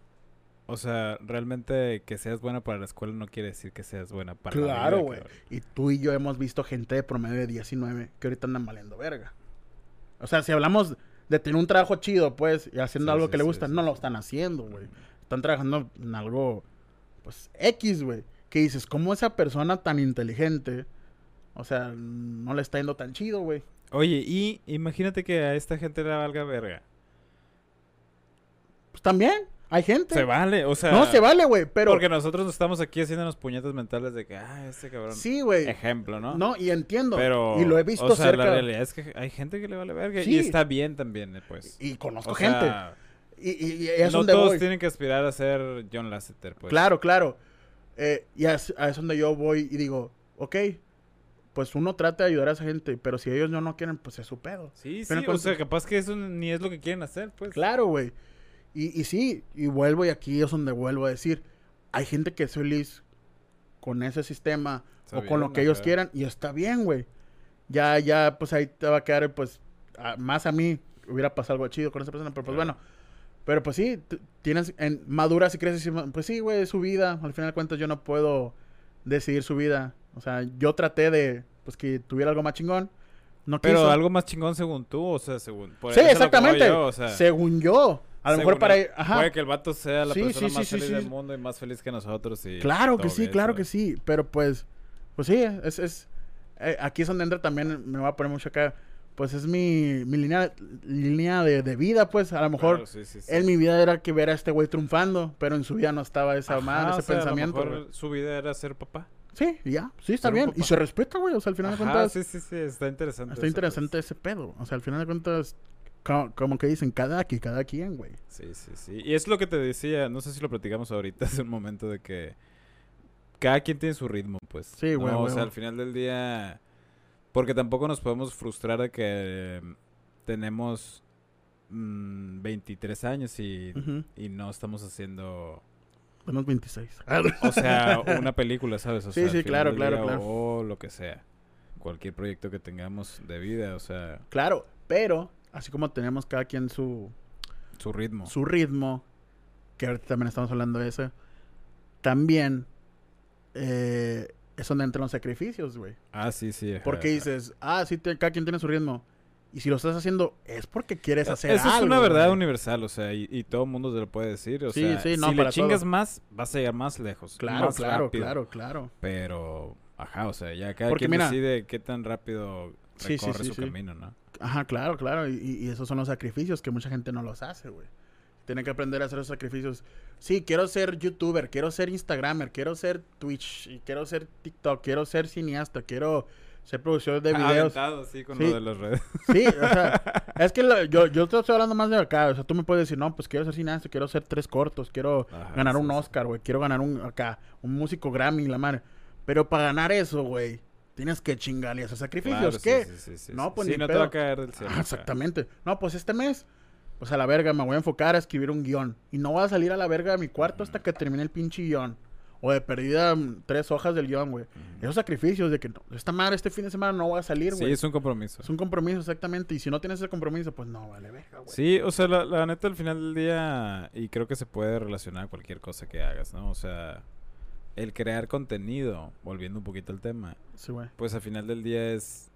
O sea, realmente que seas buena para la escuela no quiere decir que seas buena para la Claro, güey. Y tú y yo hemos visto gente de promedio de 19 que ahorita andan valiendo verga. O sea, si hablamos de tener un trabajo chido, pues, y haciendo Sí, algo sí, que le gusta, no lo están haciendo, güey. Están trabajando en algo, pues, X, güey. Que dices, ¿cómo esa persona tan inteligente, o sea, no le está yendo tan chido, güey? Oye, y imagínate que a esta gente le valga verga. Pues también, hay gente. Se vale, o sea... no, se vale, güey, pero... Porque nosotros estamos aquí haciéndonos puñetas mentales de que, ah, este cabrón... Sí, güey. Ejemplo, ¿no? No, y entiendo. Pero... y lo he visto o sea, cerca. la realidad es que hay gente que le vale verga. Sí. Y está bien también, eh, pues. Y conozco O gente. sea, Y, y, y es no donde todos voy. tienen que aspirar a ser John Lasseter, pues. Claro, claro. Eh, y es, a es donde yo voy y digo, ok, pues uno trata de ayudar a esa gente, pero si ellos no, no quieren, pues es su pedo. Sí, sí, Pero o con- sea, capaz que eso ni es lo que quieren hacer, pues. Claro, güey. Y, y sí, y vuelvo y aquí es donde vuelvo a decir, hay gente que es feliz con ese sistema Está o con lo que ellos quieran y está bien, güey. Ya, ya, pues ahí te va a quedar, pues, a- más a mí hubiera pasado algo chido con esa persona, pero pues Claro. bueno. Pero pues sí, tienes, en maduras y creces y pues sí, güey, es su vida. Al final de cuentas yo no puedo decidir su vida. O sea, yo traté de, pues que tuviera algo más chingón. No Pero quiso. algo más chingón según tú, o sea, según... por Sí, exactamente. yo, o sea, Según yo. A lo mejor para... Ajá. Puede que el vato sea la Sí, persona sí, más sí, feliz del mundo y más feliz que nosotros. Y Claro que sí, bien, claro que sí. Pero pues, pues sí, es, es eh, aquí es donde entra también, me voy a poner mucho acá, pues es mi, mi línea, línea de, de vida, pues a lo mejor Claro, en mi vida era que ver a este güey triunfando, pero en su vida no estaba esa Ajá, madre, ese o sea, a lo pensamiento. mejor su vida era ser papá. Sí, ya, sí, está bien. Y se respeta, güey, o sea, al final de Ajá, cuentas, sí, sí, sí, está interesante. está eso, interesante pues. ese pedo. O sea, al final de cuentas, co- como, que dicen, cada aquí, cada quien, güey. Sí, sí, sí. Y es lo que te decía, no sé si lo platicamos ahorita hace un momento de que cada quien tiene su ritmo, pues. Sí, ¿no? güey, O güey, sea, al final del día, porque tampoco nos podemos frustrar de que eh, tenemos mm, 23 años y, y no estamos haciendo, Unos 26. o sea, una película, ¿sabes? O Sí, sea, sí, claro, claro, día, claro. O lo que sea. Cualquier proyecto que tengamos de vida, o sea, claro, pero así como tenemos cada quien su, su ritmo. su ritmo, que ahorita también estamos hablando de eso, también eh, es donde entran los sacrificios, güey. Ah, sí, sí. Porque dices, ah, sí, te- cada quien tiene su ritmo. Y si lo estás haciendo, es porque quieres hacer Eso algo. es una verdad güey. universal, o sea, y, y todo el mundo te lo puede decir. O Sí, sea, sí, no, si le chingas todo. más, vas a llegar más lejos. Claro, más claro, rápido. claro, claro. Pero, ajá, o sea, ya cada Porque quien mira- decide qué tan rápido Sí, sí, recorre sí, su sí. camino, ¿no? Ajá, claro, claro. Y, y esos son los sacrificios que mucha gente no los hace, güey. Tienen que aprender a hacer esos sacrificios. Sí, quiero ser youtuber, quiero ser instagramer, quiero ser Twitch, y quiero ser TikTok, quiero ser cineasta, quiero ser productor de videos. Aventado, sí, con lo de las redes. Sí, o sea, es que lo- yo, yo te estoy hablando más de acá. O sea, tú me puedes decir, no, pues quiero ser cineasta, quiero hacer tres cortos, quiero Ajá, ganar un. Oscar, güey, quiero ganar un acá, un músico Grammy, la madre. Pero para ganar eso, güey, tienes que chingarle esos sacrificios. Claro, sí, ¿Qué? sí, sí, sí, No, sí. pues Sí, ni no te va a caer del cielo. Ah, exactamente. No, pues este mes, pues a la verga, me voy a enfocar a escribir un guion. Y no voy a salir a la verga de mi cuarto hasta que termine el pinche guion. O de perdida mm, tres hojas del guion, güey. Esos sacrificios de que no, esta madre este fin de semana no voy a salir, Sí, güey. es un compromiso. Es un compromiso, exactamente. Y si no tienes ese compromiso, pues no, vale, verga, güey. Sí, o sea, la, la neta al final del día, y creo que se puede relacionar a cualquier cosa que hagas, ¿no? O sea, el crear contenido, volviendo un poquito al tema, Sí, güey. pues al final del día es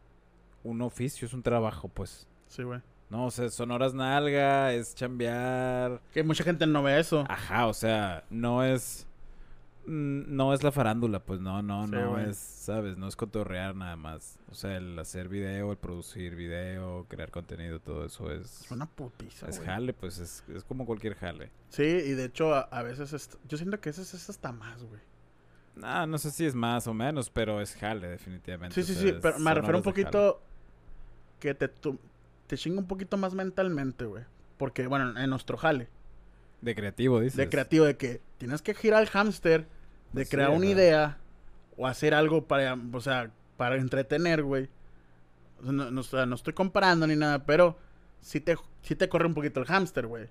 un oficio, es un trabajo, pues. Sí, güey. No, o sea, son horas nalga, es chambear. Que mucha gente no ve eso. Ajá, o sea, no es. No es la farándula, pues no, no, Sí, no güey. es, ¿sabes? No es cotorrear nada más. O sea, el hacer video, el producir video, crear contenido, todo eso es. Es una putiza, Es güey. jale, pues es, es como cualquier jale. Sí, y de hecho, a, a veces... es- yo siento que eso es hasta más, güey. Ah, no sé si es más o menos, pero es jale, definitivamente. Sí, o sí, sea, sí. Pero me refiero un poquito... Que te, tu- te chinga un poquito más mentalmente, güey. Porque, bueno, en nuestro jale. De creativo, dices. De creativo, de que tienes que girar el hámster, de Pues sí, crear una idea o hacer algo para, o sea, para entretener, güey. No, no, no estoy comparando ni nada, pero sí te, sí te corre un poquito el hámster, güey.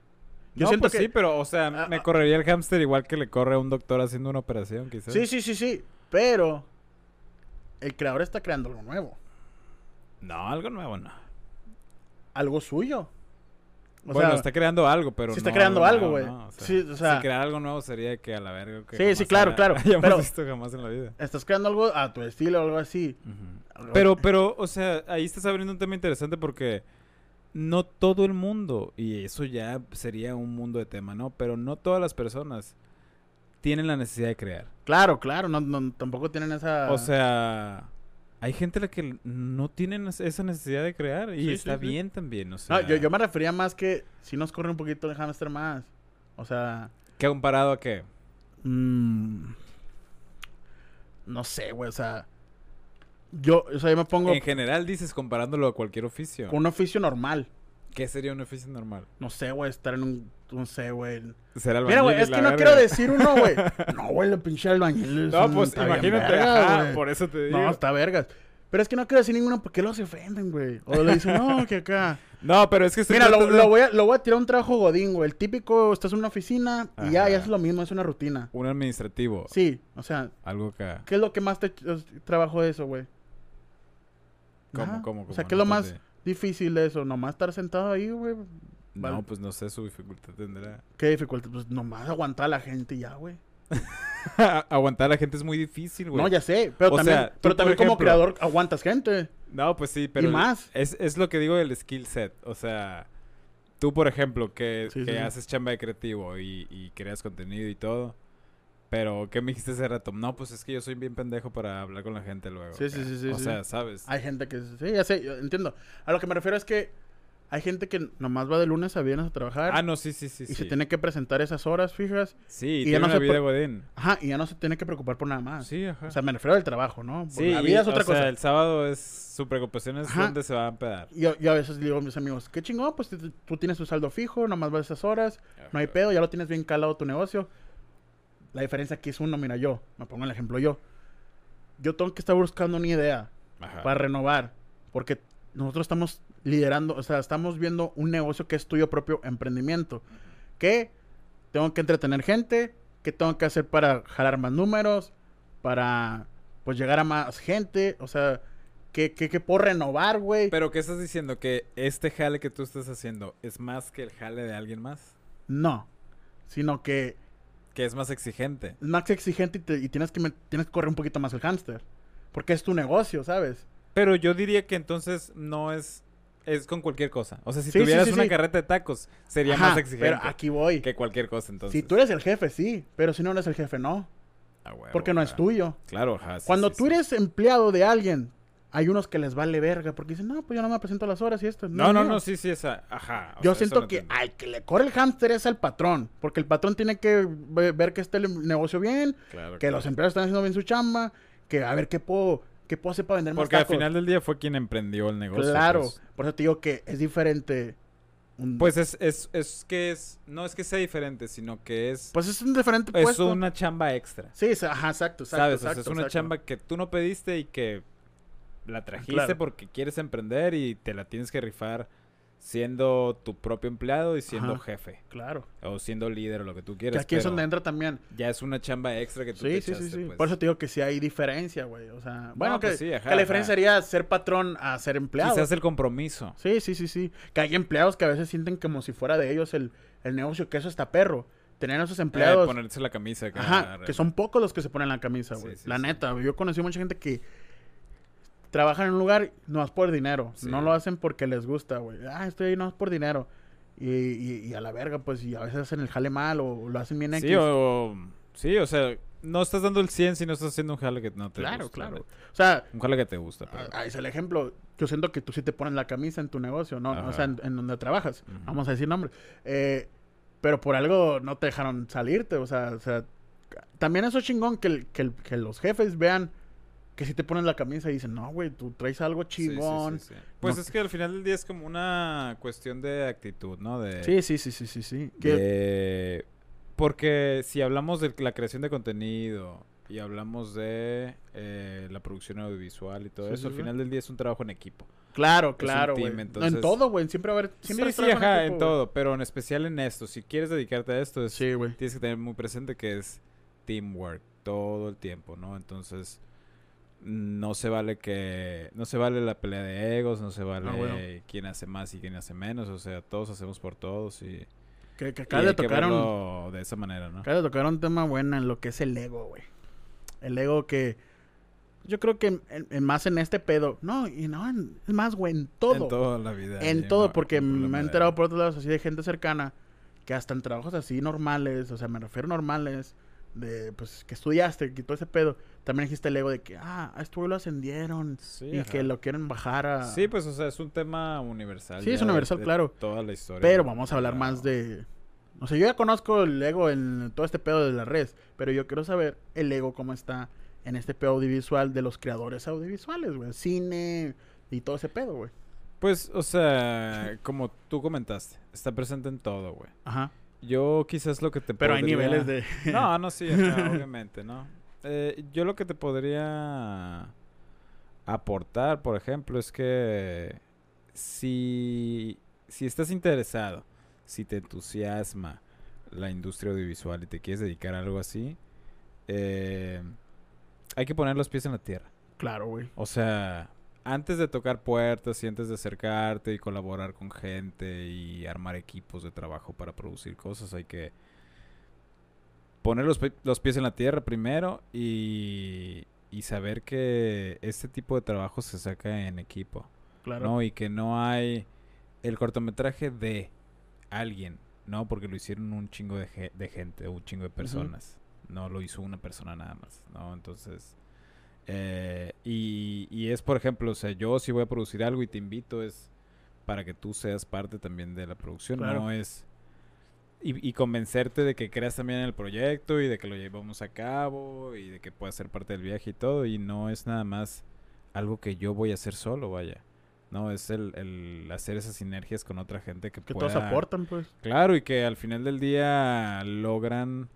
Yo no, siento pues que... sí, pero, o sea, Ah, me ah. correría el hámster igual que le corre a un doctor haciendo una operación, quizás. Sí, sí, sí, sí. Pero el creador está creando algo nuevo. No, algo nuevo, no. Algo suyo. O bueno, sea, está creando algo, pero sí está no creando algo, güey. ¿no? O sea, Sí, o sea- si crear algo nuevo sería que a la verga. que Sí, sí, claro, haya- claro, pero- visto jamás en la vida. estás creando algo a tu estilo o algo así. Algo- Pero, pero, o sea, ahí estás abriendo un tema interesante porque no todo el mundo, y eso ya sería un mundo de tema, ¿no? Pero no todas las personas tienen la necesidad de crear. Claro, claro, no, no- tampoco tienen esa... O sea, hay gente a la que no tienen es- esa necesidad de crear y Sí, está sí, sí. bien también, o sea, No, yo, yo me refería más que si nos corre un poquito el hamster más. O sea, ¿qué comparado a qué? mm, no sé, güey, o sea, yo, o sea, yo me pongo En general dices comparándolo a cualquier oficio. un oficio normal. ¿Qué sería un oficio normal? No sé, güey, estar en un, no sé, güey. Ser Mira, güey, albañil es que no verga. quiero decir uno, güey. No, güey, el pinche albañil. No, pues imagínate, verga, ajá, por eso te digo. No, está vergas. Pero es que no quiero decir ninguno porque los ofenden, güey. O le dicen, no, que acá. No, pero es que estoy Mira, lo, lo voy a, lo voy a tirar a un trabajo godín, güey. El típico, estás en una oficina y ya, Ajá. ya es lo mismo, es una rutina. Un administrativo. Sí, o sea, Algo acá. ¿qué es lo que más te trabajo de eso, güey? ¿Cómo, Nada. cómo, O sea, cómo? ¿qué es lo No más difícil de eso? Nomás estar sentado ahí, güey. No, pues no sé, su dificultad tendrá. ¿Qué dificultad? Pues nomás aguantar a la gente ya, güey. Aguantar a la gente es muy difícil, güey. No, ya sé, pero O también, sea, tú, pero por también como creador aguantas gente. No, pues sí, pero... Y más. Es, es lo que digo del skill set. O sea, Tú, por ejemplo, que, Sí, que sí. haces chamba de creativo y, y creas contenido y todo. Pero, ¿qué me dijiste hace rato? No, pues es que yo soy bien pendejo para hablar con la gente luego. Sí, sí, sí, sí, O sí. sea, ¿sabes? Hay gente que... Sí, ya sé, yo entiendo. A lo que me refiero es que hay gente que nomás va de lunes a viernes a trabajar. Ah, no, sí, sí, sí. y sí. se tiene que presentar esas horas fijas. Sí, y ya no una se vida godín. Ajá, y ya no se tiene que preocupar por nada más. Sí, ajá. O sea, me refiero al trabajo, ¿no? Sí, la vida y, es otra o sea, el sábado es... Su preocupación es Ajá. dónde se va a empedar. Yo, yo a veces digo a mis amigos, qué chingón, pues tú- tienes tu saldo fijo, nomás vas esas horas, no hay pedo, ya lo tienes bien calado tu negocio. La diferencia aquí es uno, mira, yo, me pongo el ejemplo yo. Yo tengo que estar buscando una idea Ajá. para renovar, porque nosotros estamos liderando, o sea, estamos viendo un negocio que es tuyo propio emprendimiento. Que tengo que entretener gente, que tengo que hacer para jalar más números, para pues llegar a más gente, o sea, que, que, que puedo renovar, güey. Pero, ¿qué estás diciendo? ¿Que este jale que tú estás haciendo es más que el jale de alguien más? No, sino que Que es más exigente. es más exigente y, te- y tienes, que tienes que correr un poquito más el hámster. Porque es tu negocio, ¿sabes? Pero yo diría que entonces no es... Es con cualquier cosa. O sea, si Sí, tuvieras sí, una carreta de tacos, sería Ajá, más exigente Pero aquí voy. que cualquier cosa, entonces. Si tú eres el jefe, sí. Pero si no eres el jefe, no. Ah, huevo, Porque no es tuyo. Claro, ajá. Cuando tú eres empleado de alguien, hay unos que les vale verga. Porque dicen, no, pues yo no me presento a las horas y esto. No, no, mío". no, sí, sí, esa... Ajá. Yo sea, siento que entiendo. al que le corre el hámster es al patrón. Porque el patrón tiene que ve- ver que esté el negocio bien, Claro, que claro. los empleados están haciendo bien su chamba, que a ver qué puedo, qué puedo hacer para vender más Porque al final del día fue quien emprendió el negocio. Claro, pues. por eso te digo que es diferente. un- Pues es, es, es que es... No es que sea diferente, sino que es... pues es un diferente es puesto. una chamba extra. Sí, es- ajá, exacto, exacto. ¿Sabes? O sea, exacto, es una exacto. chamba que tú no pediste y que la trajiste Claro. porque quieres emprender y te la tienes que rifar siendo tu propio empleado y siendo Ajá. jefe. Claro. O siendo líder o lo que tú Que quieras. aquí es donde entra también. Ya es una chamba extra que tú te Sí, sí, sí, echaste, sí. pues. Por eso te digo que sí hay diferencia, güey. O sea, bueno, que, pues sí, ajá, que la diferencia ajá. sería ser patrón a ser empleado. Quizás el compromiso. Sí, sí, sí, sí. Que hay empleados que a veces sienten como si fuera de ellos el, el negocio, que eso está perro. Tener a esos Empleados. empleados. ponerse la camisa. acá, Ajá, que son pocos los que se ponen la camisa, Sí, güey. sí, la sí. neta, güey. yo conocí mucha gente que trabaja en un lugar no es por dinero. Sí. No lo hacen porque les gusta, güey. Ah, estoy ahí no es por dinero. Y, y, y a la verga, pues, y a veces hacen el jale mal o lo hacen bien Sí, X. o, sí, o sea, no estás dando el 100 si no estás haciendo un jale que no te Claro, gusta. claro. neta. O sea, Un jale que te gusta. pero- ah, es el ejemplo. Yo siento que tú sí te pones la camisa en tu negocio, ¿no? Ajá. O sea, en, en donde trabajas. Vamos a decir nombre. Eh, pero por algo no te dejaron salirte, o sea, o sea también eso es chingón que, el- que, el- que los jefes vean que si te pones la camisa y dicen, no, güey, tú traes algo Sí, sí, sí, chingón. sí. Pues No- es que al final del día es como una cuestión de actitud, ¿no? De, Sí, sí, sí, sí, sí, sí. De- Porque si hablamos de la creación de contenido y hablamos de eh, la producción audiovisual y todo eso, al final del día es un trabajo en equipo. claro, claro, team, entonces- En todo, güey, siempre va a haber... Siempre sí, sí, ajá, equipo, en todo, pero en especial en esto. Si quieres dedicarte a esto, es, Sí, tienes que tener muy presente que es teamwork todo el tiempo, ¿no? Entonces, no se vale que... No se vale la pelea de egos, no se vale Ah, bueno. quién hace más y quién hace menos. O sea, todos hacemos por todos y... Que, que y acaba hay de esa manera, ¿no? Acaba de tocar un tema bueno en lo que es el ego, güey. El ego que... Yo creo que en- en- más en este pedo... No, y no, en- es más, güey, en todo. En toda la vida. En todo, porque me he enterado por otros lados así de gente cercana que hasta en trabajos así normales, o sea, me refiero normales, de pues que estudiaste, que todo ese pedo, también dijiste el ego de que, ah, a este güey lo ascendieron Sí, y ajá. que lo quieren bajar a... Sí, pues, o sea, es un tema universal. Sí, es de- universal, de claro. Toda la historia. Pero vamos a hablar la- más de... O sea, yo ya conozco el ego en todo este pedo de las redes, pero yo quiero saber el ego cómo está en este pedo audiovisual de los creadores audiovisuales, güey. Cine y todo ese pedo, güey. Pues, o sea, como tú comentaste, está presente en todo, güey. Ajá. Yo quizás lo que te Pero hay niveles de... No, no, sí, obviamente, ¿no? Eh, yo lo que te podría aportar, por ejemplo, es que si, si estás interesado, si te entusiasma la industria audiovisual y te quieres dedicar a algo así, eh, hay que poner los pies en la tierra. Claro, güey. O sea, antes de tocar puertas y antes de acercarte y colaborar con gente y armar equipos de trabajo para producir cosas, hay que poner los, los pies en la tierra primero y, y saber que este tipo de trabajo se saca en equipo, Claro. ¿no? Y que no hay el cortometraje de alguien, no porque lo hicieron un chingo de, ge- de gente, un chingo de personas. No lo hizo una persona nada más, ¿no? Entonces, eh, y, y es, por ejemplo, o sea, yo si voy a producir algo y te invito es para que tú seas parte también de la producción, Claro. no es... Y, y convencerte de que creas también en el proyecto y de que lo llevamos a cabo y de que puedas ser parte del viaje y todo y no es nada más algo que yo voy a hacer solo, vaya. No, es el, el hacer esas sinergias con otra gente que, Que pueda... todos aportan, pues. Claro, y que al final del día logran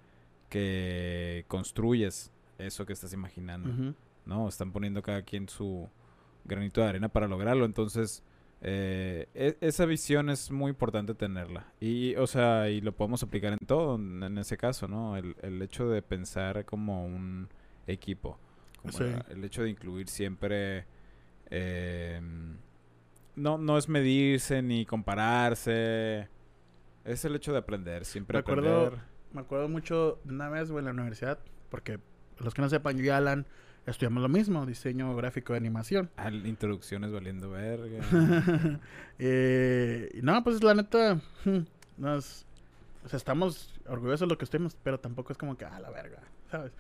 que construyes eso que estás imaginando. Ujú. ¿No? Están poniendo cada quien su granito de arena para lograrlo. Entonces, eh, e- esa visión es muy importante tenerla. Y, o sea, y lo podemos aplicar en todo, en, ese caso, ¿no? El, el hecho de pensar como un equipo. Como Sí. el hecho de incluir siempre... eh, no, no es medirse ni compararse. Es el hecho de aprender, siempre Me acuerdo- aprender. Me acuerdo mucho de una vez, güey, en la universidad, porque los que no sepan, yo y Alan estudiamos lo mismo, diseño gráfico de animación. Ah, introducciones valiendo verga. eh, no, pues la neta, nos, o sea, estamos orgullosos de lo que estemos, pero tampoco es como que, ah, la verga, ¿sabes?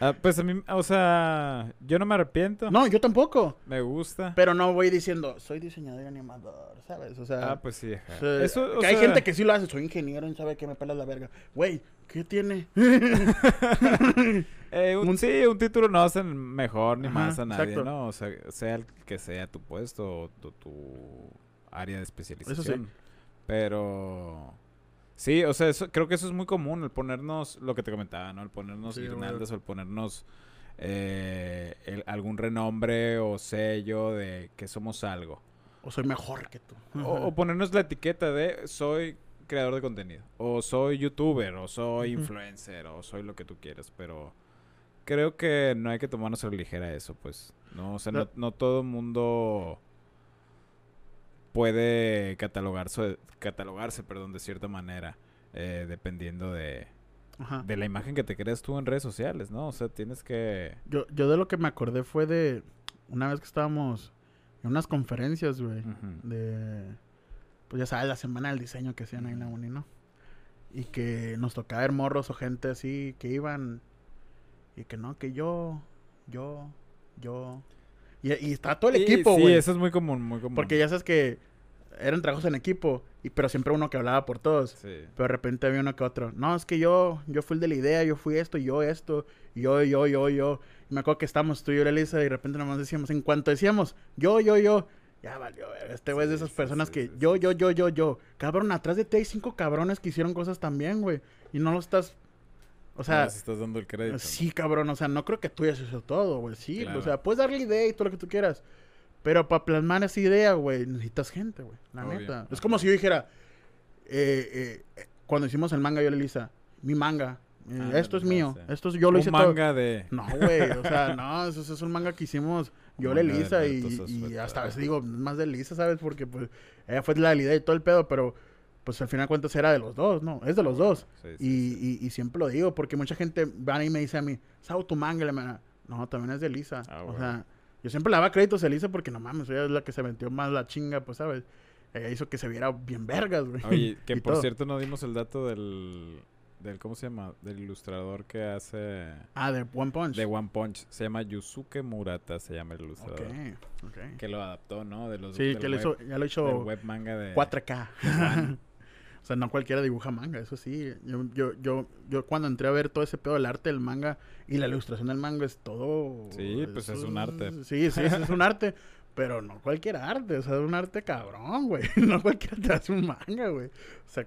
Ah, pues a mí, o sea, yo no me arrepiento. no, yo tampoco, Me gusta. pero no voy diciendo, soy diseñador y animador, ¿sabes? O sea, Ah, pues sí, ajá. o sea, Eso, o que hay sea, gente que sí lo hace, soy ingeniero y sabe que me pelas la verga. Güey, ¿qué tiene? eh, un, un- sí, un título no hace mejor ni Ajá, más a nadie, exacto. ¿no? O sea, sea el que sea tu puesto o tu, tu área de especialización. Pero... Sí, o sea, eso, creo que eso es muy común, el ponernos, lo que te comentaba, ¿no? El ponernos Sí, guirnaldas o el ponernos eh, el- algún renombre o sello de que somos algo. o soy mejor que tú. O, o ponernos la etiqueta de soy creador de contenido. O soy youtuber. O soy influencer. O soy lo que tú quieras. Pero creo que no hay que tomarnos a la ligera eso, pues. No, o sea, no, No. no todo el mundo puede catalogarse, catalogarse perdón, de cierta manera. eh, dependiendo de, Ajá. de la imagen que te creas tú en redes sociales, ¿no? O sea, tienes que... Yo, yo de lo que me acordé fue de una vez que estábamos en unas conferencias, güey. De, pues ya sabes, la semana del diseño que hacían ahí en la uni, ¿no? Y que nos tocaba ver morros o gente así que iban y que no, que yo, yo, yo. Y, y estaba todo el Sí, equipo, Sí, güey. eso es muy común, muy común. Porque ya sabes que eran trabajos en equipo, y, pero siempre uno que hablaba por todos. Sí. Pero de repente había uno que otro. No, es que yo, yo fui el de la idea, yo fui esto, yo esto, yo, yo, yo, yo. Y me acuerdo que estábamos tú y yo, Elisa, y de repente nomás decíamos, en cuanto decíamos, yo, yo, yo, ya valió, este güey es de Sí, esas sí, personas sí, que sí, yo, sí. yo, yo, yo, yo. Cabrón, atrás de ti hay cinco cabrones que hicieron cosas también, güey. Y no lo estás, o O sea, estás dando el crédito. sí, cabrón, o sea, no creo que tú hayas hecho todo, güey. Sí, Claro. o sea, puedes darle idea y todo lo que tú quieras. Pero para plasmar esa idea, güey, necesitas gente, güey. La Obvio, neta. Es como si yo dijera, eh, eh, cuando hicimos el manga, yo le Lisa, mi manga, eh, Ah, esto es no mío, sé. esto es, yo lo Un hice manga de... todo. No, güey, o sea, no, eso, eso es un manga que hicimos yo, Manga le de Lisa, y, hasta a veces digo más de Lisa, ¿sabes? Porque pues ella fue la idea y todo el pedo, pero pues al final de cuentas era de los dos, ¿no? Es de los dos. Sí, sí, Y, sí. y, y siempre lo digo, porque mucha gente va y me dice a mí, Sao, tu manga, me- no, también es de Lisa. Ah, o bueno. sea, yo siempre le daba créditos a Lisa porque no mames, ella es la que se metió más la chinga, pues, ¿sabes? Ella hizo que se viera bien vergas, güey. Oye, que por todo. cierto no dimos el dato del, del... ¿Cómo se llama? Del ilustrador que hace... Ah, de One Punch. De One Punch. Se llama Yusuke Murata, se llama el ilustrador. ok. Que lo adaptó, ¿no? De los, Sí, que lo hizo, ya lo hizo web manga de... 4K. O sea, no cualquiera dibuja manga, eso sí. Yo, yo, yo, yo cuando entré a ver todo ese pedo del arte del manga y la ilustración del manga es todo... Sí, pues, es un arte. Sí, sí, es un arte. Pero no cualquier arte, o sea, es un arte cabrón, güey. No cualquiera te hace un manga, güey. O sea,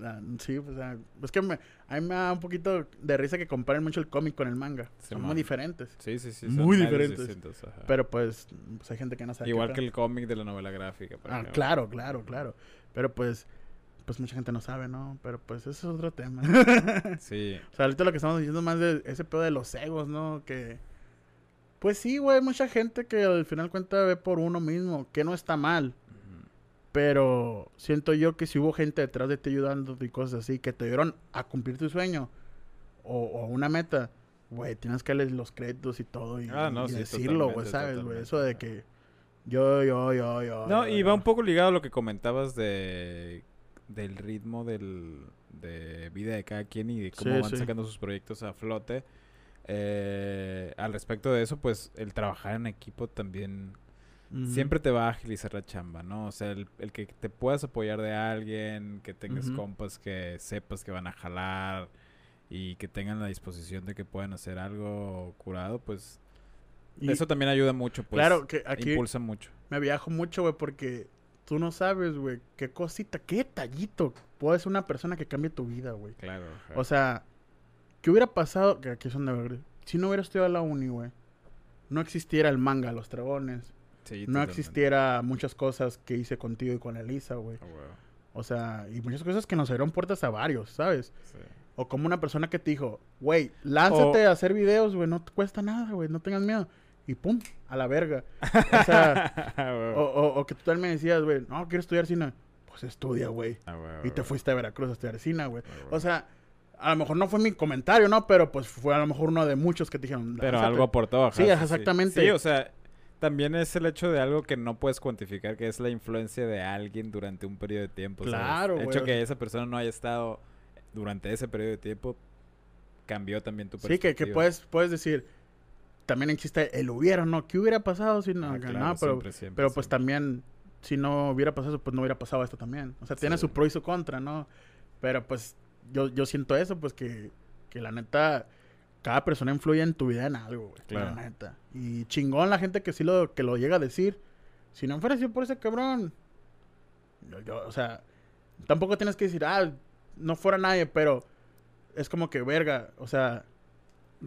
la- sí, o sea, es que me, a mí me da un poquito de risa que comparen mucho el cómic con el manga. Son muy diferentes. Sí, sí, sí. Muy diferentes. distintos. Pero pues, pues hay gente que no sabe. Igual que el cómic de la novela gráfica. por Ah, ejemplo. claro, claro, claro. Pero pues, pues mucha gente no sabe, ¿no? Pero pues ese es otro tema. Sí. o sea, ahorita lo que estamos diciendo más de ese pedo de los egos, ¿no? Que, pues sí, güey, mucha gente que al final cuenta ve por uno mismo, que no está mal. Pero siento yo que si hubo gente detrás de ti ayudando y cosas así, que te dieron a cumplir tu sueño o, o una meta, güey, tienes que darles los créditos y todo y, Ah, no, y sí, decirlo, güey, ¿sabes, güey? Eso de que yo, yo, yo, yo. No, yo, y yo. va un poco ligado a lo que comentabas de, del ritmo del, de vida de cada quien y de cómo Sí, van sí. sacando sus proyectos a flote. Eh, al respecto de eso, pues el trabajar en equipo también siempre te va a agilizar la chamba, ¿no? O sea, el, el que te puedas apoyar de alguien, que tengas compas que sepas que van a jalar y que tengan la disposición de que puedan hacer algo curado, pues Y eso también ayuda mucho, pues. claro que aquí impulsa mucho. me viajo mucho, güey, porque tú no sabes, güey, qué cosita, qué detallito puede ser una persona que cambie tu vida, güey. Claro. O sea, ¿qué hubiera pasado? Que aquí son de verdad. Si no hubiera estudiado la uni, güey. No existiera el manga, los dragones. Sí, No existiera muchas cosas que hice contigo y con Elisa, güey. Ah, huevo, O sea, y muchas cosas que nos abrieron puertas a varios, ¿sabes? sí. O como una persona que te dijo, güey, lánzate O- a hacer videos, güey, no te cuesta nada, güey, no tengas miedo. Y pum, a la verga. O sea, o, o- o que tú también me decías, güey, no, quiero estudiar cine. Pues estudia, güey. Ah, Y te fuiste a Veracruz a estudiar cine, güey. Ah. O sea, a lo mejor no fue mi comentario, ¿no? Pero pues fue a lo mejor uno de muchos que te dijeron. Pero algo aportó. Sí, exactamente. Sí, o sea, también es el hecho de algo que no puedes cuantificar, que es la influencia de alguien durante un periodo de tiempo. ¿sabes? Claro, El güey. hecho que esa persona no haya estado durante ese periodo de tiempo cambió también tu Sí, perspectiva. que, que puedes, puedes decir, también existe el hubiera, ¿no? ¿Qué hubiera pasado si no? Ah, claro, no, pero, siempre, siempre, pero pues siempre. también, si no hubiera pasado eso, pues no hubiera pasado esto también. O sea, tiene Sí. su pro y su contra, ¿no? Pero pues yo, yo siento eso, pues que, que la neta, cada persona influye en tu vida en algo, güey. Claro. La neta. Y chingón la gente que sí lo, que lo llega a decir. Si no fuera sido por ese cabrón. Yo, yo, o sea, tampoco tienes que decir, ah, no fuera nadie, pero es como que verga, o sea,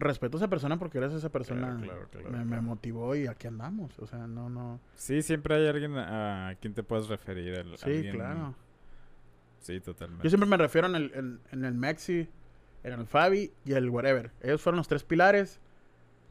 respeto a esa persona porque gracias a esa persona claro, claro, me, motivó y aquí andamos. O sea, no, no. Sí, siempre hay alguien a, quien te puedes referir. al- Sí, alguien- claro. Sí, totalmente. Yo siempre me refiero en el, en, en el Maxi, en el Fabi y el whatever. Ellos fueron los tres pilares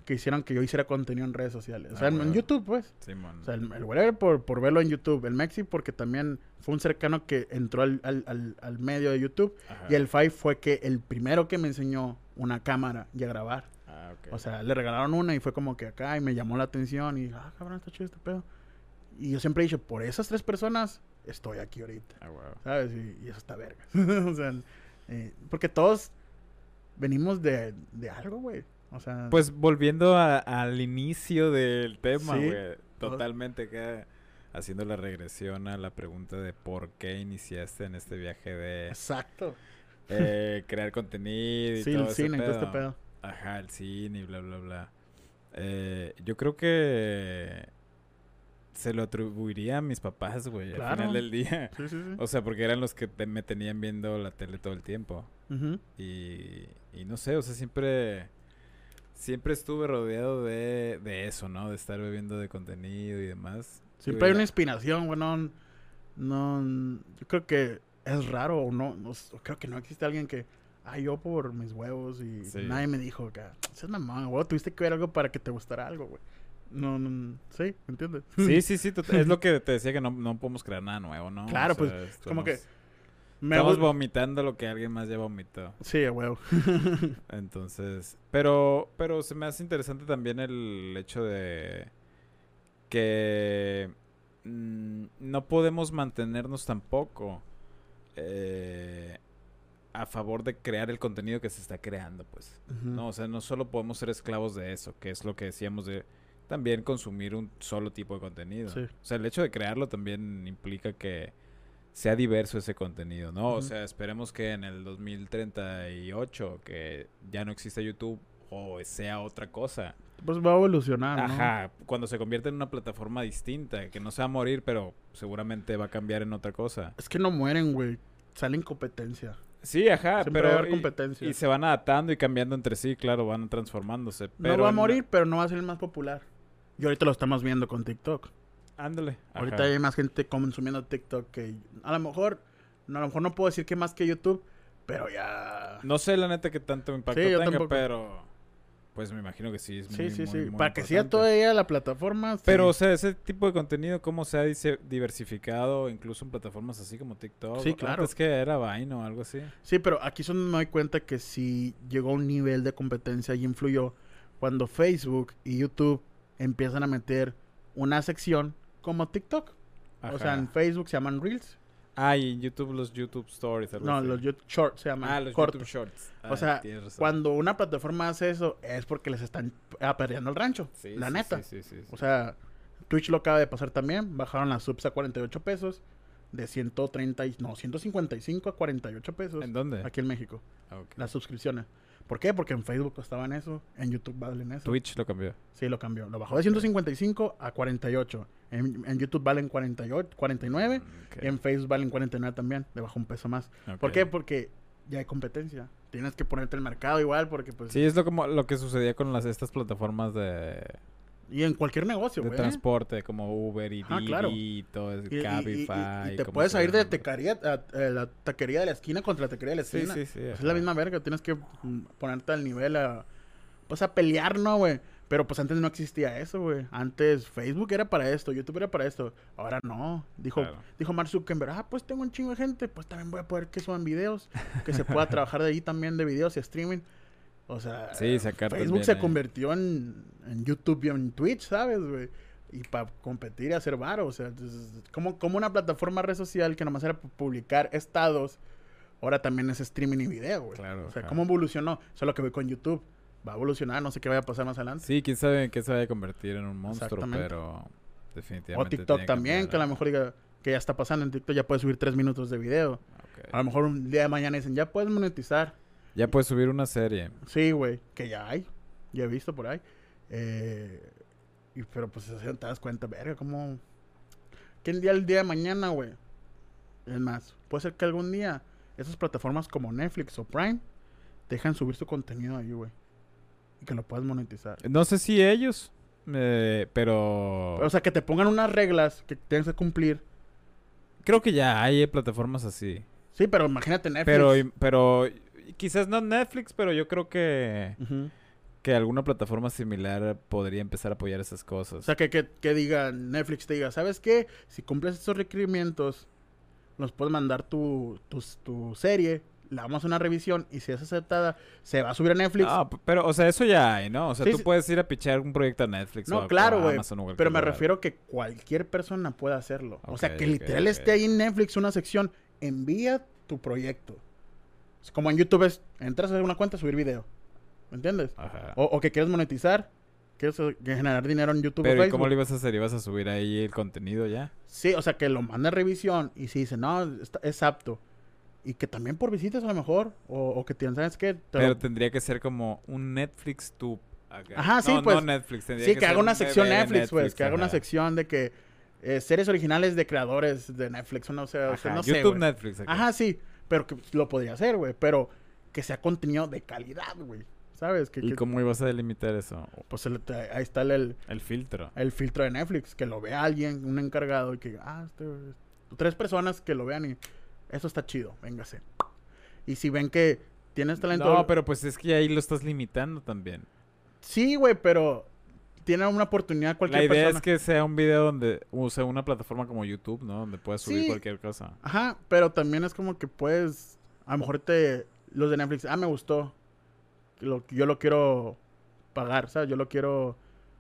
que hicieron que yo hiciera contenido en redes sociales. O sea, Ah, en, en. YouTube, pues. Simón. O sea, el, el whatever por, por verlo en YouTube. El Maxi porque también fue un cercano que entró al, al, al, al medio de YouTube. Ajá. Y el Five fue que el primero que me enseñó una cámara y a grabar. Ah, ok. O sea, le regalaron una y fue como que acá y me llamó la atención y, ah, cabrón, está chido este pedo. Y yo siempre he dicho, por esas tres personas estoy aquí ahorita, Ah, huevo. ¿sabes? Y, y eso está verga. o sea, eh, porque todos venimos de, de algo, güey. O sea, Pues volviendo a- al inicio del tema, Sí. güey. Totalmente acá haciendo la regresión a la pregunta de por qué iniciaste en este viaje de exacto. eh, crear contenido y Sí, todo el ese cine todo este pedo. Ajá, el cine y bla, bla, bla. Eh, yo creo que se lo atribuiría a mis papás, güey, al final del día. Sí, sí, sí. O sea, porque eran los que te- me tenían viendo la tele todo el tiempo. Y, y no sé, o sea, siempre siempre estuve rodeado de, de eso, ¿no? De estar bebiendo de contenido y demás. Siempre hay una inspiración, güey. No, yo creo que es raro o no, no creo que no existe alguien que, ah, yo por mis huevos y Sí. nadie me dijo que, es mamá, güey, tuviste que ver algo para que te gustara algo, güey. No, no, sí, ¿me entiendes? Sí, sí, sí, es lo que te decía que no, no podemos crear nada nuevo, ¿no? Claro, pues, es como que me Estamos vomitando lo que alguien más ya vomitó. Sí, a huevo. Entonces, pero, pero se me hace interesante también el hecho de que mm, no podemos mantenernos tampoco eh, a favor de crear el contenido que se está creando, pues. No, o sea, no solo podemos ser esclavos de eso, que es lo que decíamos de también consumir un solo tipo de contenido. Sí. O sea, el hecho de crearlo también implica que sea diverso ese contenido, ¿no? O sea, esperemos que en el 2038 que ya no exista YouTube o sea otra cosa. Pues va a evolucionar, ¿no? Ajá, cuando se convierte en una plataforma distinta, que no se va a morir, pero seguramente va a cambiar en otra cosa. Es que no mueren, güey. Salen competencia. Sí, ajá, Siempre pero va a haber competencia. y, se van adaptando y cambiando entre sí, claro, van transformándose. Pero no va a morir, pero no va a ser el más popular. Y ahorita lo estamos viendo con TikTok. Ándale. Ahorita ajá. hay más gente consumiendo TikTok que a lo mejor, a lo mejor no puedo decir que más que YouTube, pero ya. No sé la neta que tanto impacto Sí, yo tenga, tampoco. pero pues me imagino que sí es sí, muy, sí, muy, sí. muy Para que sea importante. todavía la plataforma. sí. Pero, o sea, ese tipo de contenido, ¿cómo se ha dice- diversificado incluso en plataformas así como TikTok? Sí, claro. Es que era Vine o algo así. Sí, pero aquí donde me doy cuenta que sí llegó a un nivel de competencia y influyó cuando Facebook y YouTube empiezan a meter una sección como TikTok. O sea, en Facebook se llaman Reels Ah, y en YouTube los YouTube Stories. No, así. los YouTube Shorts se llaman. Ah, los cortos. YouTube Shorts. O Ah, sea. Cuando una plataforma hace eso, es porque les están aperreando el rancho. Sí, la sí, neta. Sí, sí, sí, sí. O sea, Twitch lo acaba de pasar también. Bajaron las subs a 48 pesos. De 130, y- no, 155 a 48 pesos. ¿En dónde? Aquí en México. Ah. Las suscripciones. ¿Por qué? Porque en Facebook costaban eso. En YouTube valen eso. Twitch lo cambió. Sí, lo cambió. Lo bajó de 155 a 48. En, en YouTube valen 48, 49. Ok, Y en Facebook valen 49 también. Le bajó un peso más. ¿Por qué? Porque ya hay competencia. Tienes que ponerte el mercado igual porque pues... Sí, es lo, como, lo que sucedía con las estas plataformas de, Y en cualquier negocio, de güey. transporte como Uber y Ah, Didi claro. todo eso, Y, y- y- Cabify. y te puedes sea ir el de taquería a, a la taquería de la esquina contra la taquería de la Sí, esquina. sí, sí. Pues es la misma verga. Tienes que mm, ponerte al nivel a... Pues a pelear, ¿no, güey? Pero pues antes no existía eso, güey. Antes Facebook era para esto, YouTube era para esto. Ahora no. Dijo, Claro. dijo Mark Zuckerberg, ah, pues tengo un chingo de gente, pues también voy a poder que suban videos, que se pueda trabajar de ahí también de videos y streaming. O sea, Sí, sacar Facebook también se convirtió en, en YouTube y en Twitch, ¿sabes, güey? Y para competir y hacer varo, o sea, como, como una plataforma red social que nomás era pu- publicar estados, ahora también es streaming y video, güey. Claro, o sea, ajá. ¿cómo evolucionó? Eso es lo que voy con YouTube. Va a evolucionar, no sé qué vaya a pasar más adelante. Sí, quién sabe en qué se vaya a convertir en un monstruo, pero definitivamente. O TikTok también, que a lo mejor diga que ya está pasando en TikTok, ya puedes subir tres minutos de video. A lo mejor un día de mañana dicen, ya puedes monetizar. Ya puedes subir una serie. Sí, güey, que ya hay. Ya he visto por ahí. Eh, y, pero pues te das cuenta, verga, como... Que el día, el día de mañana, güey. Es más, puede ser que algún día esas plataformas como Netflix o Prime dejan subir su contenido ahí, güey. Y que lo puedas monetizar. No sé si ellos, eh, pero... O sea, que te pongan unas reglas que tienes que cumplir. creo que ya hay plataformas así. Sí, pero imagínate Netflix. Pero, pero quizás no Netflix, pero yo creo que, que alguna plataforma similar podría empezar a apoyar esas cosas. O sea, que, que, que diga, Netflix te diga, ¿sabes qué? Si cumples estos requerimientos, nos puedes mandar tu, tu, tu serie, le damos una revisión y si es aceptada, se va a subir a Netflix. Ah, pero, o sea, eso ya hay, ¿no? O sea, Sí, tú sí. puedes ir a pichar un proyecto a Netflix o no, a- o claro, a güey. Pero me lugar. refiero que cualquier persona puede hacerlo. o sea, que literal esté ahí en Netflix una sección, envía tu proyecto. Es como en YouTube es, entras a una cuenta, subir video. ¿Me entiendes? Ajá. O, o que quieres monetizar, quieres eh, generar dinero en YouTube o Pero ¿y cómo lo ibas a hacer? ¿Ibas a subir ahí el contenido ya? Sí, o sea, que lo manda a revisión y si dice, no, está- es apto. Y que también por visitas a lo mejor, o, o que te ¿sabes qué? Te Pero lo- tendría que ser como un Netflix tube. acá. Ajá, sí, No, pues, No Netflix. sí, que, haga una un sección bebé Netflix, pues, que haga una sección de que eh, series originales de creadores de Netflix, o no o sea, no sé, YouTube. Netflix. acá. Ajá, sí, pero que lo podría hacer, güey, pero que sea contenido de calidad, güey, ¿sabes? Que, ¿Y que- cómo ibas a delimitar eso? pues el- ahí está el, el, El filtro. el filtro de Netflix, que lo vea alguien, un encargado, y que, ah, este, tres personas que lo vean y eso está chido, véngase. Y si ven que tienes talento... No, pero pues es que ahí lo estás limitando también. Sí, güey, pero tiene una oportunidad cualquier La idea persona. es que sea un video donde use una plataforma como YouTube, ¿no? Donde puedas subir Sí. cualquier cosa. Ajá, pero también es como que puedes... A lo mejor te... Los de Netflix, ah, me gustó. Lo, yo lo quiero pagar, ¿sabes? Yo lo quiero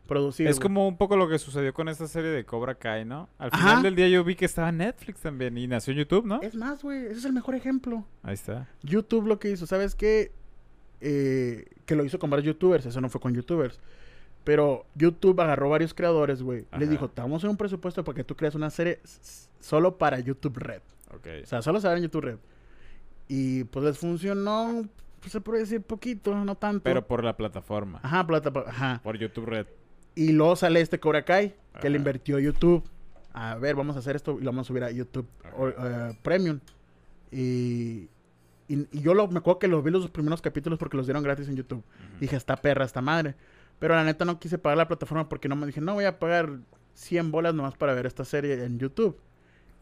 producir. es güey. como un poco lo que sucedió con esta serie de Cobra Kai, ¿no? Al Ajá. final del día yo vi que estaba en Netflix también y nació en YouTube, ¿no? Es más, güey, ese es el mejor ejemplo. Ahí está. YouTube lo que hizo, ¿sabes qué? Eh, que lo hizo con varios youtubers, eso no fue con youtubers. Pero YouTube agarró varios creadores, güey. Les dijo, te vamos a hacer un presupuesto para que tú crees una serie solo para YouTube Red. Ok. O sea, solo se en YouTube Red. Y pues les funcionó, pues, se puede decir poquito, no tanto. Pero por la plataforma. Ajá, plata, pa- ajá. Por YouTube Red. Y luego sale este Cobra Kai, que le invirtió YouTube. A ver, vamos a hacer esto y lo vamos a subir a YouTube o- eh, Premium. Y, y, y yo lo, me acuerdo que los vi los primeros capítulos porque los dieron gratis en YouTube. Dije, está perra, esta madre. Pero la neta no quise pagar la plataforma porque no me dije, no voy a pagar 100 bolas nomás para ver esta serie en YouTube.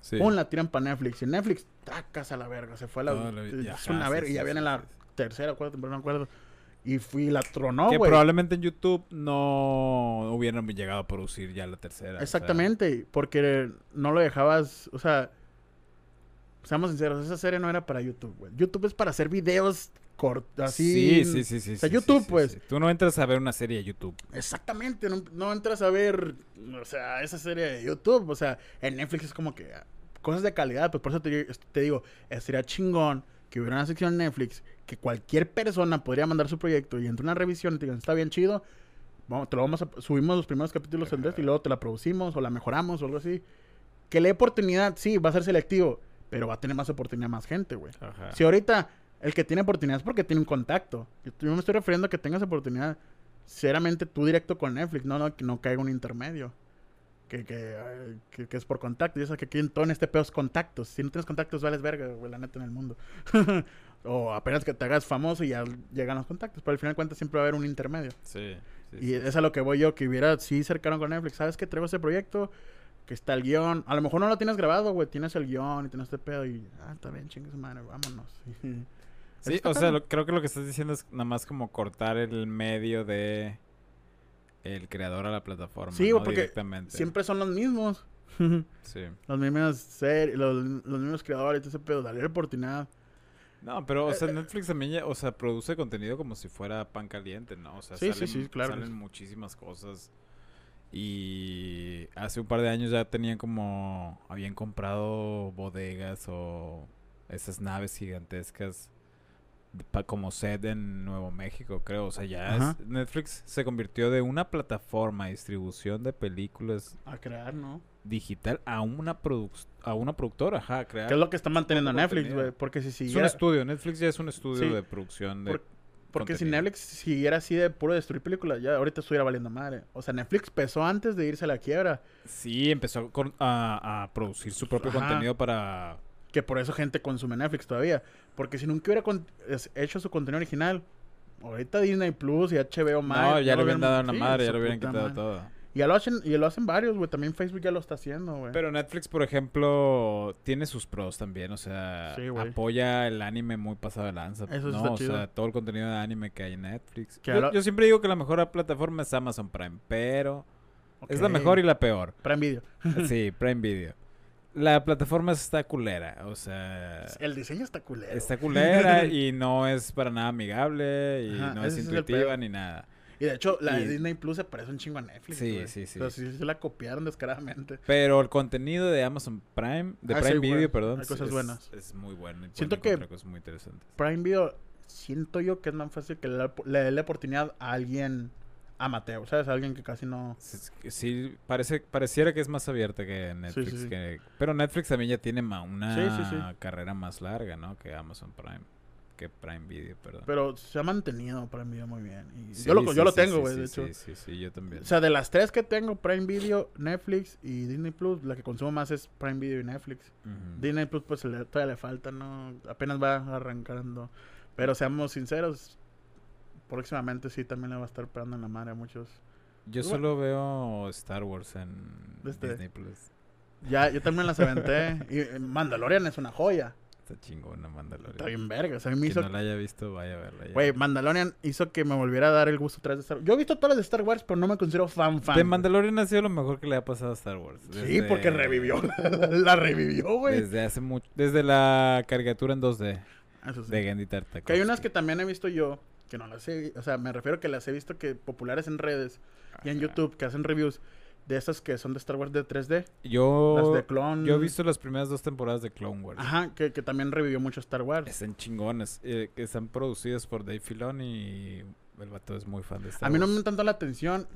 Sí. Un la tiran para Netflix. Y Netflix, tracas a la verga. Se fue a la. No, es una sí, verga. sí, y ya viene sí, la tercera cuarta temporada, no me acuerdo. Y fui, la tronó, que güey. probablemente en YouTube no hubieran llegado a producir ya la tercera. o sea. Exactamente, porque no lo dejabas, o sea, seamos sinceros, esa serie no era para YouTube, güey. YouTube es para hacer videos cortos, así. Sí, sí, sí, sí. O sea, sí, YouTube, sí, pues. sí. Tú no entras a ver una serie de YouTube. Exactamente, no, no entras a ver, o sea, esa serie de YouTube, o sea, en Netflix es como que, cosas de calidad. Pues por eso te, te digo, estaría chingón que hubiera una sección en Netflix que cualquier persona podría mandar su proyecto y entre una revisión y te digan, está bien chido, vamos, te lo vamos a, subimos los primeros capítulos en Netflix y luego te la producimos o la mejoramos o algo así. Que le dé oportunidad, sí, va a ser selectivo, pero va a tener más oportunidad más gente, güey. Si ahorita el que tiene oportunidad es porque tiene un contacto. Yo, yo me estoy refiriendo a que tengas oportunidad, sinceramente, tú directo con Netflix, no, no que no caiga un intermedio. Que, que, que, que es por contacto. Y eso que aquí en todo en este pedo es contactos. Si no tienes contactos, vales verga, güey, la neta en el mundo. o apenas que te hagas famoso y ya llegan los contactos. Pero al final de cuentas siempre va a haber un intermedio. Sí. sí, Y sí, es a lo que voy yo, que hubiera, sí, cercano con Netflix. ¿Sabes que traigo ese proyecto? Que está el guion. A lo mejor no lo tienes grabado, güey. Tienes el guion y tienes este pedo y... Ah, está bien, chingue su madre, vámonos. Sí, o sea, lo- creo que lo que estás diciendo es nada más como cortar el medio de el creador a la plataforma. Sí, ¿no? porque Directamente. Siempre son los mismos. Sí. los mismos ser, los, los mismos creadores, todo ese pedo. Dale la oportunidad. No, pero, o Eh, sea, Netflix también, ya- o sea, produce contenido como si fuera pan caliente, ¿no? O sea, Sí, sí, salen, sí, claro. salen muchísimas cosas. Y hace un par de años ya tenían como, habían comprado bodegas o esas naves gigantescas como sed en Nuevo México, creo. O sea, ya es- Netflix se convirtió de una plataforma de distribución de películas A crear, ¿no? digital a una produc a una productora, ajá, a crear. Que es lo que está manteniendo Netflix, güey. Porque si Es un siguiera... estudio, Netflix ya es un estudio Sí. de producción de Por- Porque si. Netflix siguiera así de puro destruir películas, ya ahorita estuviera valiendo madre. O sea, Netflix empezó antes de irse a la quiebra. Sí, empezó con- a, a producir su propio Ajá. contenido para... Que por eso gente consume Netflix todavía. Porque si nunca hubiera hecho su contenido original, ahorita Disney Plus y HBO Max. no, ya lo le hubieran dado sí, la madre, ya le hubieran quitado madre. todo. Y ya lo hacen, y lo hacen varios, güey. También Facebook ya lo está haciendo, güey. Pero Netflix, por ejemplo, tiene sus pros también, o sea, Sí, apoya el anime muy pasado de lanza. Eso no, está o chido. sea, todo el contenido de anime que hay en Netflix. Yo, yo siempre digo que la mejor plataforma es Amazon Prime, pero es la mejor y la peor. Prime Video. sí, Prime Video. La plataforma está culera, o sea, El diseño está culero. está culera y no es para nada amigable y Ajá, no es intuitiva ni nada. Y de hecho, la Y- de Disney Plus se parece un chingo a Netflix. Sí, sí, sí. O sea, sí, sí la copiaron descaradamente. Pero el contenido de Amazon Prime, de Ah, Prime sí, Video, perdón, Hay cosas es, buenas. es muy bueno. y Siento que- cosas muy interesantes. Prime Video, siento yo que es más fácil que le dé la oportunidad a alguien amateur, ¿sabes? Alguien que casi no... Sí, Sí, parece, pareciera que es más abierta que Netflix. sí, sí. que- pero Netflix también ya tiene una Sí, sí, sí. carrera más larga, ¿no? Que Amazon Prime. Que Prime Video, perdón. Pero se ha mantenido Prime Video muy bien. Y Sí, yo lo, sí, yo lo sí, tengo, sí, güey, sí, de sí, hecho. Sí, sí, yo también. O sea, de las tres que tengo, Prime Video, Netflix y Disney Plus, la que consumo más es Prime Video y Netflix. Disney Plus, pues le- todavía le falta, ¿no? Apenas va arrancando. Pero seamos sinceros, próximamente sí también le va a estar pegando en la madre a muchos. Yo solo veo Star Wars en Este- Disney Plus. Ya, yo también las aventé. y eh, Mandalorian es una joya. Está chingona Mandalorian. Está bien verga. O sea, me hizo... no la haya visto, vaya a verla. Güey, Mandalorian hizo que me volviera a dar el gusto tras de Star Wars. Yo he visto todas las de Star Wars, pero no me considero fan fan. De. Mandalorian ha sido lo mejor que le ha pasado a Star Wars. Sí, porque revivió. la revivió, güey. Desde hace mucho. Desde la caricatura en 2D Eso sí. de Gendy Tartakovsky. Que hay unas que también he visto yo, que no las he... O sea, me refiero que las he visto que populares en redes y en. YouTube, que hacen reviews de esas que son de Star Wars de 3D. Yo, las de Clone. yo he visto las primeras dos temporadas de Clone Wars. Ajá, que, que también revivió mucho Star Wars. Están chingones. eh, que están producidas por Dave Filoni y el vato es muy fan de Star A mí no Wars. me tanto la atención.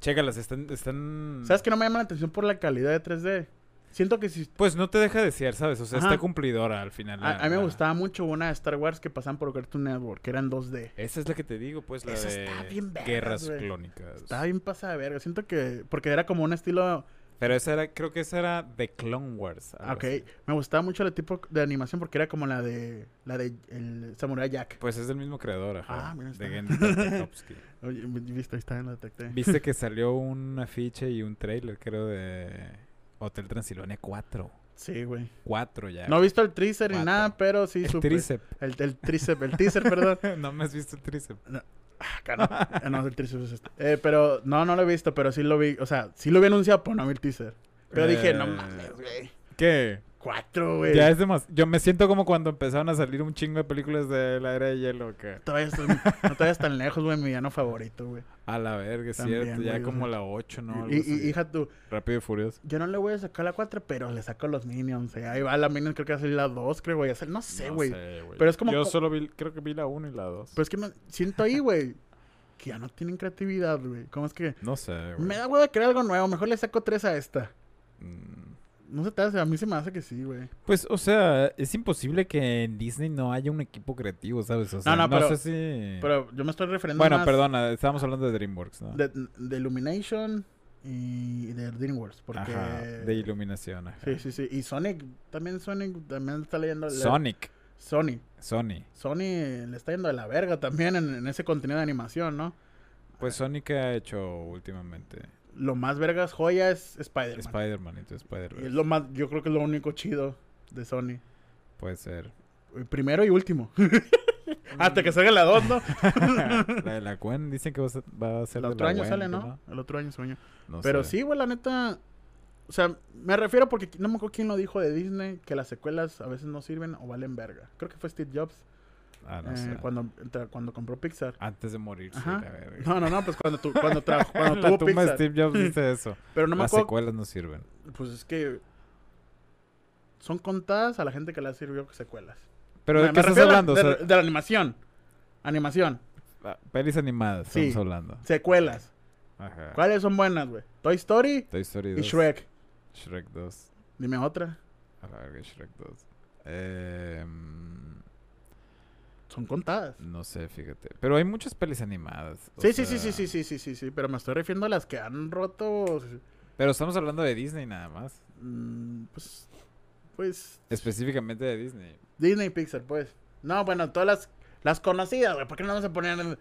Chécalas, están, están... ¿Sabes que no me llama la atención por la calidad de 3D? Siento que si... Pues no te deja desear, ¿sabes? O sea, Ajá. está cumplidora al final. A, la- a mí me la- gustaba mucho una de Star Wars que pasaban por Cartoon Network, que eran 2D. Esa es la que te digo, pues, la Esa de está bien vergas, Guerras. Clónicas. Estaba bien pasada de verga. Siento que... Porque era como un estilo... Pero esa era, creo que esa era de Clone Wars. Ok. así. Me gustaba mucho el tipo de animación porque era como la de... La de el Samurai Jack. Pues es del mismo creador, ajá. Ah, mira, de está. Gendy Tartakovsky. Oye, viste, ahí está, lo detecté. Viste que salió un afiche y un trailer, creo, de Hotel Transilvania 4. Sí, güey. 4 ya. No he visto el teaser ni Cuatro. nada, pero sí el supe. tríceps. El, el tríceps, el teaser, perdón. no me has visto el tríceps. No. Ah, no, el tríceps es este. Eh, pero no, no lo he visto, pero sí lo vi. O sea, sí lo vi anunciado, pero no vi el teaser. Pero dije, no Eh, mames, güey. ¿Qué? Cuatro, güey. Ya es demasiado. Yo me siento como cuando empezaron a salir un chingo de películas de la era de hielo. Que... Todavía estoy- no vayas tan lejos, güey. Mi villano favorito, güey. A la verga, es También, cierto. Ya güey, como la 8, ¿no? Algo y, así. hija, tú, Rápido y Furioso. yo no le voy a sacar la 4, pero le saco los Minions. eh. Ahí va la Minions, creo que va a salir la 2, creo, güey. No sé, No güey. sé, güey. Pero es como Yo co- solo vi, creo que vi la 1 y la 2. Pero es que no, siento ahí, güey, que ya no tienen creatividad, güey. ¿Cómo es que? No sé, güey. Me da huevo de crear algo nuevo. Mejor le saco 3 a esta. Mm. No se te hace, a mí se me hace que sí, güey. Pues, o sea, es imposible que en Disney no haya un equipo creativo, ¿sabes? O sea, no, pero- sé si... Pero yo me estoy refiriendo bueno, más perdona, estábamos hablando de DreamWorks, ¿no? de, de Illumination y de DreamWorks. Porque... Ajá, de iluminación. ajá. Sí, sí, sí. Y Sonic, también Sonic, también está leyendo... le- Sonic, Sony. Sony. Sony le está yendo de la verga también en, en ese contenido de animación, ¿no? Pues Sonic ¿qué ha hecho últimamente. Lo más vergas joya es Spider-Man. Spider-Man y Spider-Man. es lo más, yo creo que es lo único chido de Sony. Puede ser. Eh, Primero y último. Hasta que salga la 2, ¿no? la de la Gwen dicen que va a ser, va a ser El de otro la año Gwen, sale, ¿no? El otro año sueño. No Pero sé. sí, güey, la neta. O sea, me refiero porque no me acuerdo quién lo dijo de Disney, que las secuelas a veces no sirven o valen verga. Creo que fue Steve Jobs Ah, no eh, sé. cuando, cuando compró Pixar. Antes de morirse. Ajá. la verga. No, no, no, pues cuando, tu, cuando, tra- cuando la tuvo tumba Pixar. Steve Jobs dice eso. Pero no me Las acuerdo. secuelas no sirven. Pues es que son contadas a la gente que le sirvió secuelas. Pero ¿de me qué estás hablando? O de, sea, de la animación. Animación. ah, pelis animadas Sí. estamos hablando. Secuelas. Ajá. ¿Cuáles son buenas, güey? Toy Story Toy Story y 2. Shrek. Shrek 2. Dime otra. A la verga, Shrek 2. Eh, mm, Son contadas. no sé, fíjate. Pero hay muchas pelis animadas. Sí, sí, sí, sí, sí, sí, sí, sí, sí, pero me estoy refiriendo a las que han roto, Pero estamos hablando de Disney nada más. mm, pues, pues, Específicamente de Disney. Disney Pixar, pues. No, bueno, todas las, las conocidas, güey, ¿por qué no vamos a poner el-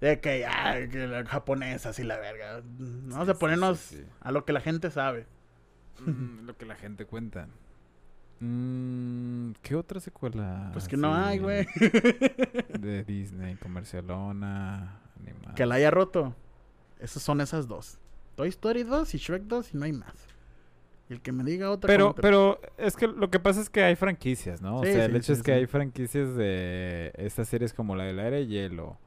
de que, ah, que la japonesa, así la verga? Vamos Sí, a ponernos sí, sí. a lo que la gente sabe. Mm, lo que la gente cuenta. Mm, ¿Qué otra secuela? Pues que no hay, güey. De Disney, comercialona, animada. que la haya roto. Esas son esas dos. Toy Story 2 y Shrek 2 y no hay más. Y el que me diga otra Pero, pero es que lo que pasa es que hay franquicias, ¿no? Sí, o sea, el sí, hecho sí, es que hay franquicias de estas series como la del aire de hielo.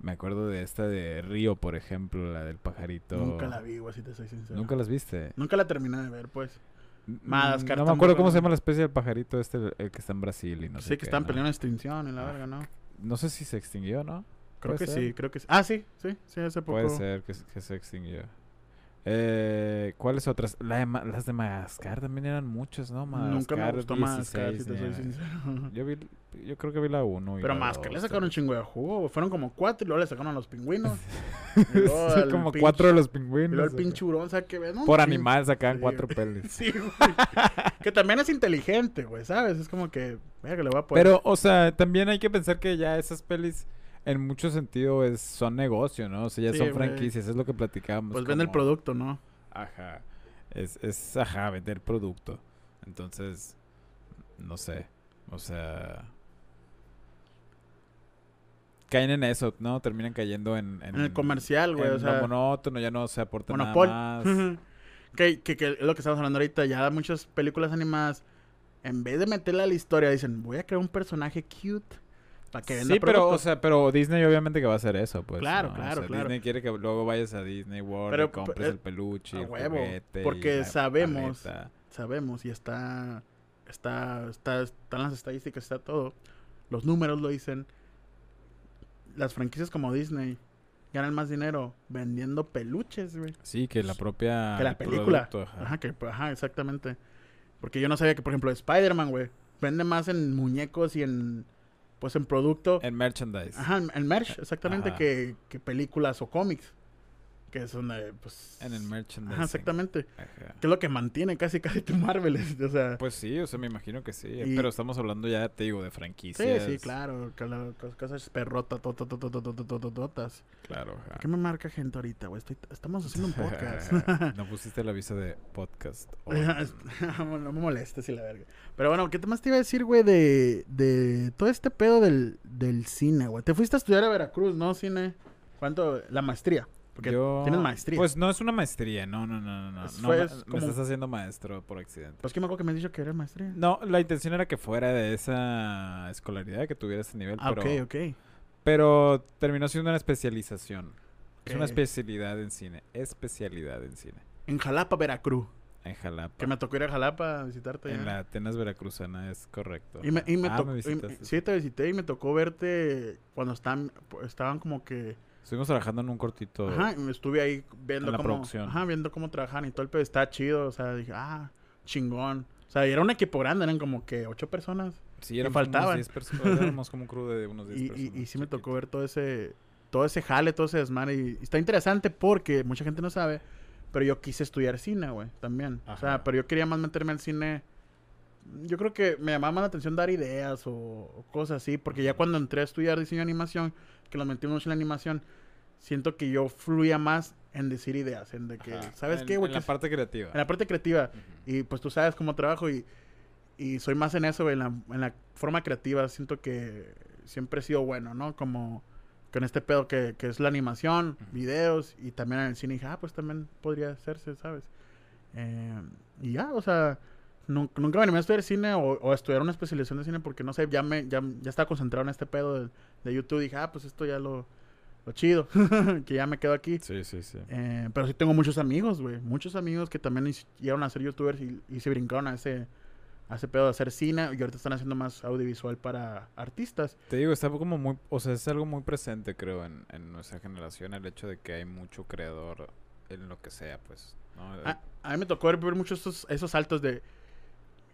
Me acuerdo de esta de Río, por ejemplo, la del pajarito. Nunca la vi, güey, si te soy sincero. ¿Nunca las viste? Nunca la terminé de ver, pues. Mm, Madagascar No me acuerdo cómo se llama la especie del pajarito este, el, el que está en Brasil y no sé sé que qué, están ¿no? peleando en extinción en la Ah, verga, ¿no? No sé si se extinguió, ¿no? Creo que ser. sí, creo que sí. Ah, sí, sí, sí, hace poco. Puede ser que, que se extinguió. Eh, ¿Cuáles otras? La de Ma- las de Madagascar también eran muchas, ¿no? Nunca me gustó más, 16, si te soy sincero. Yo, vi, yo creo que vi la 1. Pero que le sacaron un chingo de jugo. Fueron como cuatro y luego le sacaron a los pingüinos. Y al como pinche- cuatro de los Y pingüinos. luego el acá. pinche hurón, o sea, que ven. Por animal sacaban Sí, cuatro güey. pelis. Sí, güey. que también es inteligente, güey, ¿sabes? Es como que, vea que le voy a poner. Pero, o sea, también hay que pensar que ya esas pelis en mucho sentido es, son negocio, ¿no? O sea, ya Sí, son franquicias, es lo que platicábamos. pues vende el como- producto, ¿no? Ajá. Es, es, ajá, vender producto. Entonces, no sé. O sea... Caen en eso, ¿no? Terminan cayendo en... En el comercial, güey, en o sea. monótono, ya no se aporta Monopol. nada más. que, que, que es lo que estamos hablando ahorita. Ya muchas películas animadas, en vez de meterle a la historia, dicen, voy a crear un personaje cute para que venda Sí, pero, o productos". sea, pero Disney obviamente que va a hacer eso, pues. Claro, ¿no? O claro, sea, claro. Disney quiere que luego vayas a Disney World Pero, y compres eh, el peluche, a el huevo, juguete porque sabemos- paleta. sabemos y está, está, está, están las estadísticas, está todo. Los números lo dicen. Las franquicias como Disney ganan más dinero vendiendo peluches, güey. Sí, que la propia... que la el película. producto, ajá. Ajá, que, ajá, exactamente. Porque yo no sabía que, por ejemplo, Spider-Man, güey, vende más en muñecos y en, pues, en producto. En merchandise. Ajá, en, merch, exactamente, Ajá. que, que películas o cómics. Que son, eh, pues... En el merchandise. Ajá, exactamente. Ajá. Que es lo que mantiene casi, casi tu Marvel. O sea... Pues sí, o sea, me imagino que sí. Y- Pero estamos hablando ya, te digo, de Sí, franquicias. sí, claro. la- cos- Cosas perrotas, tototototototototototas. Claro, ajá. ¿Qué me marca gente ahorita, güey? Estoy- Estamos haciendo un podcast. no pusiste el aviso de podcast. no me molestes y la verga. Pero bueno, ¿qué más te iba a decir, güey, de, de todo este pedo del, del cine, güey? Te fuiste a estudiar a Veracruz, ¿no? Cine. ¿Cuánto? La maestría. Porque Yo- tienes maestría. Pues no es una maestría, no, no, no, no. no. Me, me estás haciendo maestro por accidente. Pues que me acuerdo que me has dicho que eres maestría. No, la intención era que fuera de esa escolaridad, que tuviera ese nivel, Ah, pero, ok, ok. pero terminó siendo una especialización. Es una especialidad en cine, especialidad en cine. En Jalapa, Veracruz. En Jalapa. Que me tocó ir a Jalapa a visitarte. En ya. la Atenas Veracruzana, es correcto. Y me, y me Ah, y- visitaste. sí, te visité y me tocó verte cuando estaban, estaban como que. Estuvimos trabajando en un cortito. Ajá, y me estuve ahí viendo En la cómo. producción. Ajá, viendo cómo trabajan y todo el pedo. Está chido. O sea, dije, ah, chingón. O sea, y era un equipo grande, eran como que ocho personas. Sí, éramos faltaban. unos 10 personas. Éramos como un crew de unos 10 Y, y, personas. y sí me tocó ver todo ese, todo ese jale, todo ese desmadre. Y, y está interesante porque mucha gente no sabe, pero yo quise estudiar cine, güey, también. O sea, Ajá. pero yo quería más meterme al cine. Yo creo que me llamaba más la atención dar ideas o, o cosas así, porque ya cuando entré a estudiar diseño de animación, que lo metí mucho en la animación, siento que yo fluía más en decir ideas, en de que, Ajá. ¿sabes En- qué, güey? En la es- parte creativa. en la parte creativa. Y pues tú sabes cómo trabajo y, y soy más en eso, güey, en la, en la forma creativa. Siento que siempre he sido bueno, ¿no? Como con este pedo que, que es la animación, videos y también en el cine. dije, ah, pues también podría hacerse, ¿sabes? Eh, y ya, o sea, nun- nunca me animé a estudiar cine o, o a estudiar una especialización de cine porque no sé, ya me ya, ya estaba concentrado en este pedo de, de YouTube. Dije, ah, pues esto ya lo, lo chido, que ya me quedo aquí. Sí, sí, sí. Eh, pero sí tengo muchos amigos, güey. Muchos amigos que también llegaron a ser youtubers y, y se brincaron a ese, a ese pedo de hacer cine y ahorita están haciendo más audiovisual para artistas. Te digo, está como muy, o sea, es algo muy presente, creo, en, en nuestra generación, el hecho de que hay mucho creador en lo que sea, pues. ¿no? A, a mí me tocó ver, ver muchos esos, esos saltos de...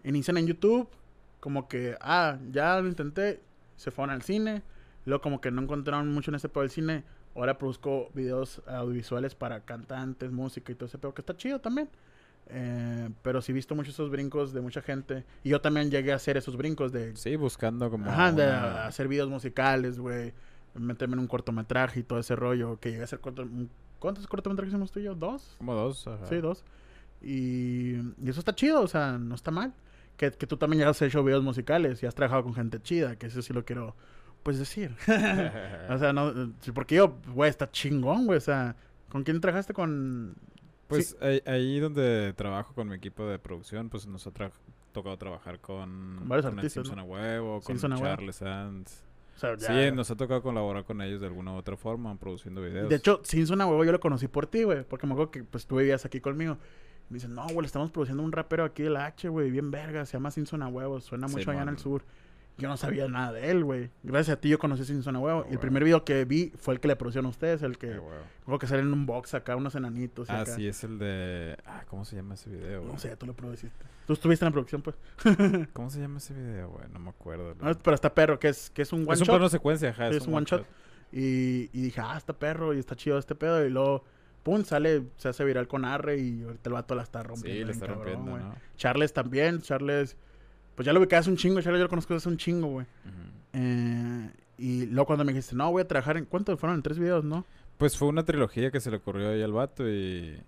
Inician en YouTube, como que, ah, ya lo intenté, se fueron al cine, luego como que no encontraron mucho en ese pedo del cine, ahora produzco videos audiovisuales para cantantes, música y todo ese pedo, que está chido también. Eh, pero sí he visto muchos esos brincos de mucha gente. Y yo también llegué a hacer esos brincos de Sí, buscando como. Ajá, de una- hacer videos musicales, güey. Meterme en un cortometraje y todo ese rollo. Que llegué a hacer corto... ¿Cuántos cortometrajes hicimos tú y yo? ¿Dos? Como dos. ajá. Sí, dos. Y, y eso está chido, o sea, no está mal. Que, que tú también ya has hecho videos musicales y has trabajado con gente chida, que eso sí lo quiero, pues, decir. o sea, no... Porque yo, güey, está chingón, güey. O sea, ¿con quién trabajaste con...? Pues ahí, ahí donde trabajo con mi equipo de producción, pues nos ha tra- tocado trabajar con, Con varios con artistas, Simpson a huevo, con Simpson a. Charles Sands. O sea, ya- Sí, nos ha tocado colaborar con ellos de alguna u otra forma, produciendo videos. De hecho, sin una huevo yo lo conocí por ti, güey. Porque me acuerdo que pues tú vivías aquí conmigo. Y me dicen, no, güey, estamos produciendo un rapero aquí de la H, güey, bien verga. Se llama Simpson a huevo. Suena mucho allá en el sur. Yo no sabía nada de él, güey. Gracias a ti yo conocí a Simpson a huevo. Ah, y el huevo. primer video que vi fue el que le producieron a ustedes. El que, Ah, creo que sale en un box acá, unos enanitos. y Ah, acá. sí, es el de... Ah, ¿cómo se llama ese video? No sé, tú lo produciste. Tú estuviste en la producción, pues. ¿Cómo se llama ese video, güey? No me acuerdo. No, pero está perro, que es, que es un one es un shot. plano secuencia, ajá. Sí, es un one shot. Y, y dije, ah, está perro y está chido este pedo. Y luego, pum, sale, se hace viral con Arre y ahorita el vato la está rompiendo. Sí, bien está cabrón, rompiendo. ¿no? Charles también, Charles, pues ya lo ubicé hace un chingo, Charles yo lo conozco hace un chingo, güey. Eh, y luego cuando me dijiste, no, voy a trabajar en, ¿cuántos fueron? En tres videos, ¿no? Pues fue una trilogía que se le ocurrió ahí al vato y...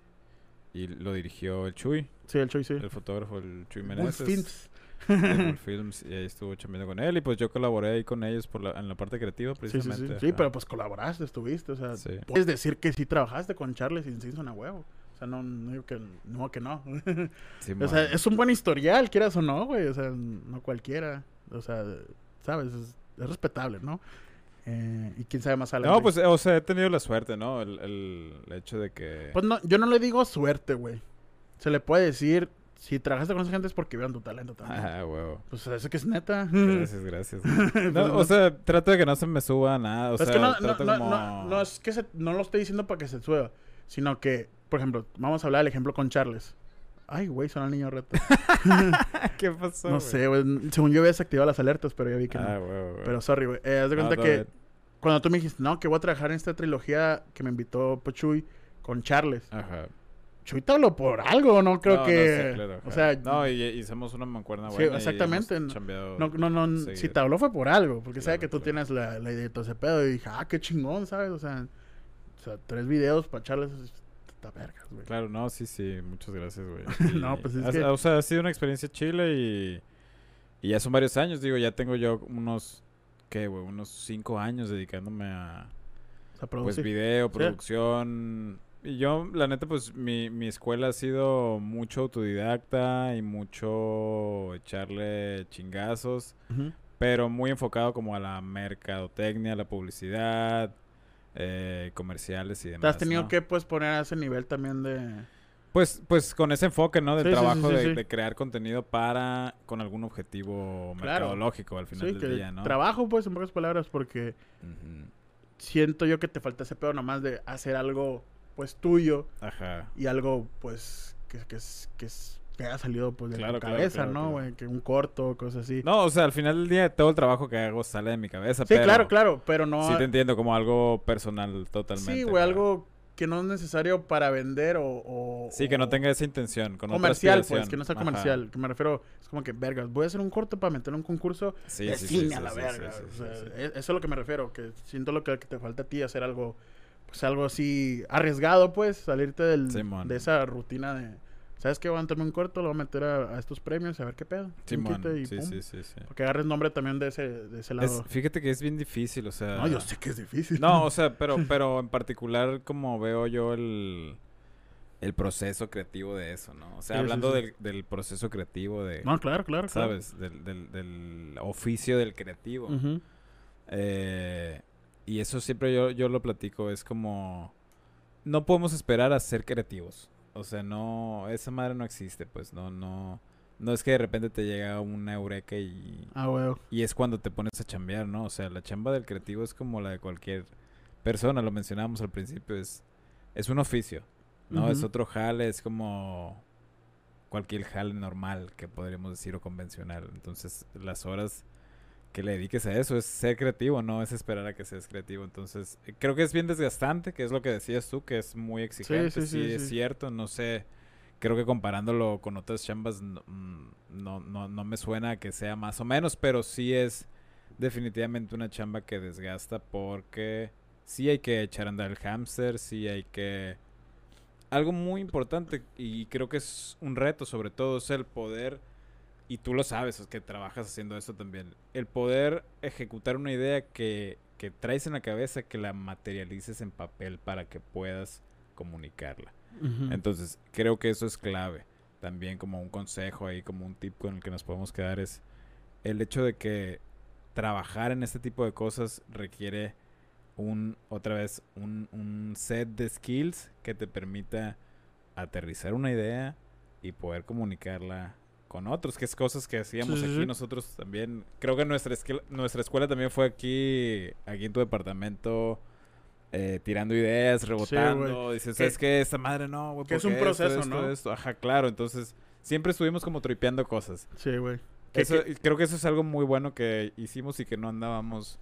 Y lo dirigió el Chuy, Sí, el Choy, sí. el fotógrafo, el Chuy Meneses. Films. Films, y ahí estuvo chambeando con él. Y pues yo colaboré ahí con ellos por la, en la parte creativa, Sí, sí, sí. precisamente. Sí, pero pues colaboraste, estuviste, o sea, puedes decir que sí trabajaste con Charles y Simpson a huevo. O sea, no, no digo que no. Que no. Sí, o sea, es un buen historial, quieras o no, güey. O sea, no cualquiera. O sea, sabes, es, es respetable, ¿no? Eh, y quién sabe más adelante. No, pues, o sea, he tenido la suerte, ¿no? El, el, el hecho de que... Pues no, yo no le digo suerte, güey. Se le puede decir, si trabajaste con esa gente es porque vieron tu talento también. Ah, huevo. Pues eso que es neta. Gracias, gracias. No, o sea, trato de que no se me suba nada. O sea, es que no, no, trato no, como... no, no es que se- no lo estoy diciendo para que se suba, sino que, por ejemplo, vamos a hablar del ejemplo con Charles. Ay, güey, son el niño reto. ¿Qué pasó, no sé, güey. Según yo había desactivado las alertas, pero ya vi que Ah, no. huevo, güey. Pero sorry, güey. Eh, haz de cuenta que bien. cuando tú me dijiste, no, que voy a trabajar en esta trilogía que me invitó Pochuy con Charles. Ajá. Chuy te habló por algo, no creo No, no, que... sí, claro, o sea, No, y, y hicimos una mancuerna Sí, buena. y exactamente. hemos No, no, no, si te habló fue por algo, porque sabe Claro, que tú claro. tienes la, la idea de todo ese pedo. Y dije, ah, qué chingón, ¿sabes? O sea, o sea tres videos para Charles está vergas, güey. Claro, no, sí, sí. Muchas gracias, güey. No, pues es ha- que- O sea, ha sido una experiencia chile y... Y ya son varios años. Digo, ya tengo yo unos... ¿Qué, güey? Unos cinco años dedicándome a... sea, Pues video, Sí. producción. Y yo, la neta, pues mi, mi escuela ha sido mucho autodidacta y mucho echarle chingazos, pero muy enfocado como a la mercadotecnia, la publicidad, eh, comerciales y Te demás. has tenido ¿no? que, pues, poner a ese nivel también de... Pues, pues con ese enfoque, ¿no? Del Sí, sí, sí, trabajo sí, de, crear contenido para, con algún objetivo Claro. mercadológico al final del que día, ¿no? trabajo, pues, en pocas palabras, porque siento yo que te falta ese pedo nomás de hacer algo, pues, tuyo Ajá. y algo, pues, que, que, que, es- que haya salido, pues, de Claro, tu claro, cabeza, claro, ¿no, güey? Que un corto, cosas así. No, o sea, al final del día todo el trabajo que hago sale de mi cabeza, sí, pero claro, claro, pero no... sí te entiendo como algo personal totalmente. Sí, güey, ajá. algo que no es necesario para vender o... o- Sí, que no tenga esa intención, con otra comercial, pues, aspiración. que no sea Ajá. comercial. Que me refiero, es como que, vergas, voy a hacer un corto para meter un concurso Sí, de sí, cine sí, a la verga. o sea, e- Eso es lo que me refiero, que siento lo que, que te falta a ti, hacer algo, pues algo así arriesgado, pues, salirte del, de esa rutina de, ¿sabes qué? Voy a meterme un corto, lo voy a meter a, a estos premios, a ver qué pedo. quita y sí, pum. sí, sí, sí. Porque agarres nombre también de ese, de ese Es- lado. fíjate que es bien difícil, o sea... no, yo sé que es difícil. No, o sea, pero, pero en particular como veo yo el, el proceso creativo de eso, ¿no? O sea, Sí, sí, hablando sí. Del, del proceso creativo de, No, claro, claro, claro. ¿sabes? Del, del, del oficio del creativo. Eh, y eso siempre yo, yo lo platico, es como... No podemos esperar a ser creativos. O sea, no... Esa madre no existe, pues. No, no... No es que de repente te llega una eureka y... Ah, güey. Y es cuando te pones a chambear, ¿no? O sea, la chamba del creativo es como la de cualquier persona, lo mencionábamos al principio, es, es un oficio, ¿no? Es otro jale, es como cualquier jale normal que podríamos decir o convencional. Entonces, las horas que le dediques a eso es ser creativo, no es esperar a que seas creativo. Entonces, eh, creo que es bien desgastante, que es lo que decías tú, que es muy exigente, sí, sí, sí, es cierto, no sé. Creo que comparándolo con otras chambas no, mm, no, no, no me suena a que sea más o menos, pero sí es definitivamente una chamba que desgasta porque sí hay que echar a andar el hámster, sí hay que... Algo muy importante y creo que es un reto sobre todo es el poder, y tú lo sabes, es que trabajas haciendo eso también, el poder ejecutar una idea que, que traes en la cabeza, que la materialices en papel para que puedas comunicarla. Entonces, creo que eso es clave. También como un consejo ahí, como un tip con el que nos podemos quedar es el hecho de que trabajar en este tipo de cosas requiere un, otra vez, un, un set de skills que te permita aterrizar una idea y poder comunicarla con otros, que es cosas que hacíamos Sí, aquí sí. nosotros también. Creo que nuestra, esquel- nuestra escuela también fue aquí, aquí en tu departamento, eh, tirando ideas, rebotando. Dices, Que- ¿sabes qué? Esta madre no, güey. que es ¿por un proceso, esto, ¿no? esto? Ajá, claro. Entonces, siempre estuvimos como tripeando cosas. Sí, güey. Eso, que- creo que eso es algo muy bueno que hicimos y que no andábamos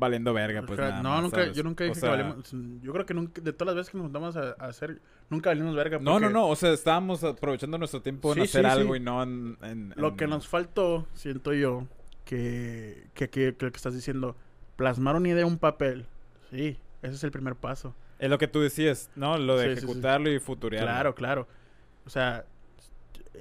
valiendo verga, pues nada no, más, nunca, ¿sabes? yo nunca O dije sea, que valemos. Yo creo que nunca, de todas las veces que nos juntamos a, a hacer, nunca valimos verga. No, porque no, no. O sea, estábamos aprovechando nuestro tiempo en Sí, hacer sí, algo sí. y no en... en- Lo en- que nos faltó, siento yo, que, que, que, que lo que estás diciendo, plasmar una idea en un papel. Sí, ese es el primer paso. Es lo que tú decías, ¿no? Lo de ejecutarlo y futurearlo. Claro, claro. O sea,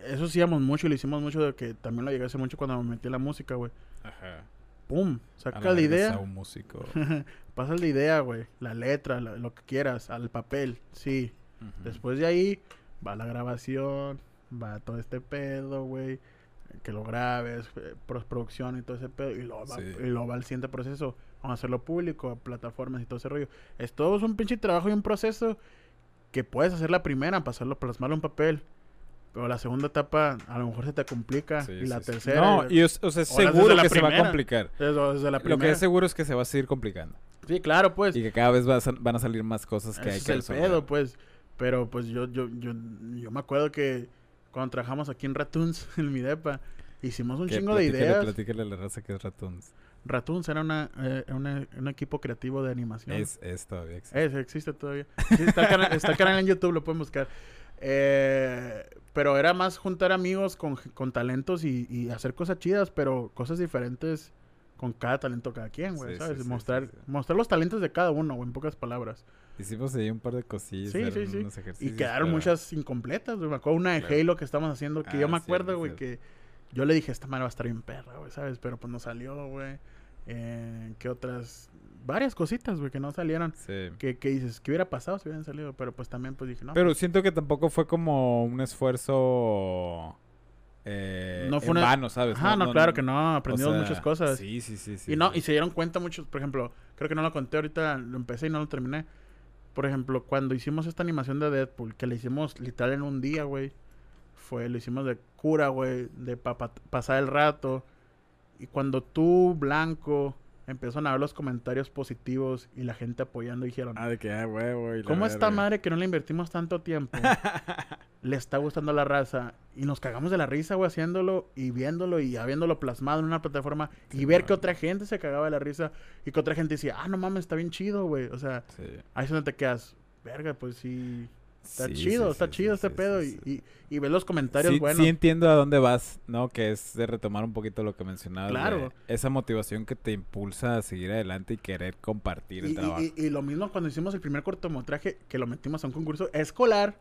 eso hacíamos mucho y lo hicimos mucho, de que también lo llegué a hacer mucho cuando me metí en la música, güey. Ajá. Pum, A saca la la idea. un músico. Pasa la idea, güey. La letra, la- lo que quieras, al papel, sí. Ujú. Después de ahí va la grabación, va todo este pedo, güey. Que lo grabes, eh, postproducción y todo ese pedo. Y luego va, Sí. y luego va el siguiente proceso. Vamos a hacerlo público, plataformas y todo ese rollo. Es todo es un pinche trabajo y un proceso que puedes hacer la primera, pasarlo, plasmarlo en papel. Pero la segunda etapa a lo mejor se te complica. Sí, y la sí, tercera. No, y es, o sea, es seguro que se va a complicar. Eso, desde la Lo que es seguro es que se va a seguir complicando. Sí, claro, pues. Y que cada vez va a sal- van a salir más cosas que hay es que el resolver. pedo, pues. Pero pues yo, yo, yo, yo me acuerdo que cuando trabajamos aquí en Ratoons, en mi depa, hicimos un Que chingo de ideas. Platícale a la raza que es Ratoons. Ratoons era una, eh, una- un equipo creativo de animación. Es, es todavía. existe. Es, existe todavía. Sí, está, el canal, está el canal en YouTube, lo pueden buscar. Eh, pero era más juntar amigos con, con talentos y, y hacer cosas chidas, pero cosas diferentes con cada talento cada quien, güey, Sí, ¿sabes? sí, mostrar, sí, mostrar los talentos de cada uno, güey, en pocas palabras. Hicimos ahí un par de cosillas. Sí, sí, sí. unos Y quedaron pero- muchas incompletas, güey. Me acuerdo una de Claro. Halo que estábamos haciendo, que yo Ah, me sí, acuerdo, güey, que yo le dije, esta madre va a estar bien perra, güey, ¿sabes? Pero pues no salió, güey. Eh, ¿Qué otras? Varias cositas, güey, que no salieron. Sí. Que, que dices, ¿qué hubiera pasado si hubieran salido? Pero pues también pues dije, no. Pero siento que tampoco fue como un esfuerzo eh, No fue en una- vano, ¿sabes? Ajá, no, claro que no, o aprendimos sea, muchas cosas. Sí, sí, sí. sí y no, sí. y se dieron cuenta muchos, por ejemplo, creo que no lo conté ahorita, lo empecé y no lo terminé. Por ejemplo, cuando hicimos esta animación de Deadpool, que la hicimos literal en un día, güey. Fue, lo hicimos de cura, güey, de pa- pa- pasar el rato. Y cuando tú, Blanco, empezaron a ver los comentarios positivos y la gente apoyando, dijeron, Ah, de que, ah, huevo. y ¿cómo esta madre que no le invertimos tanto tiempo? le está gustando la raza. Y nos cagamos de la risa, güey, haciéndolo y viéndolo y habiéndolo plasmado en una plataforma. y ver man. que otra gente se cagaba de la risa y que otra gente decía, ah, no mames, está bien chido, güey. O sea, Sí. ahí es donde te quedas, verga, pues sí. Está Sí, chido, sí, está sí, chido este pedo. y, y, y ves los comentarios Sí, buenos. sí entiendo a dónde vas, ¿no? Que es de retomar un poquito lo que mencionabas. Claro. esa motivación que te impulsa a seguir adelante y querer compartir el Y, trabajo. y- lo mismo cuando hicimos el primer cortometraje, que lo metimos a un concurso escolar,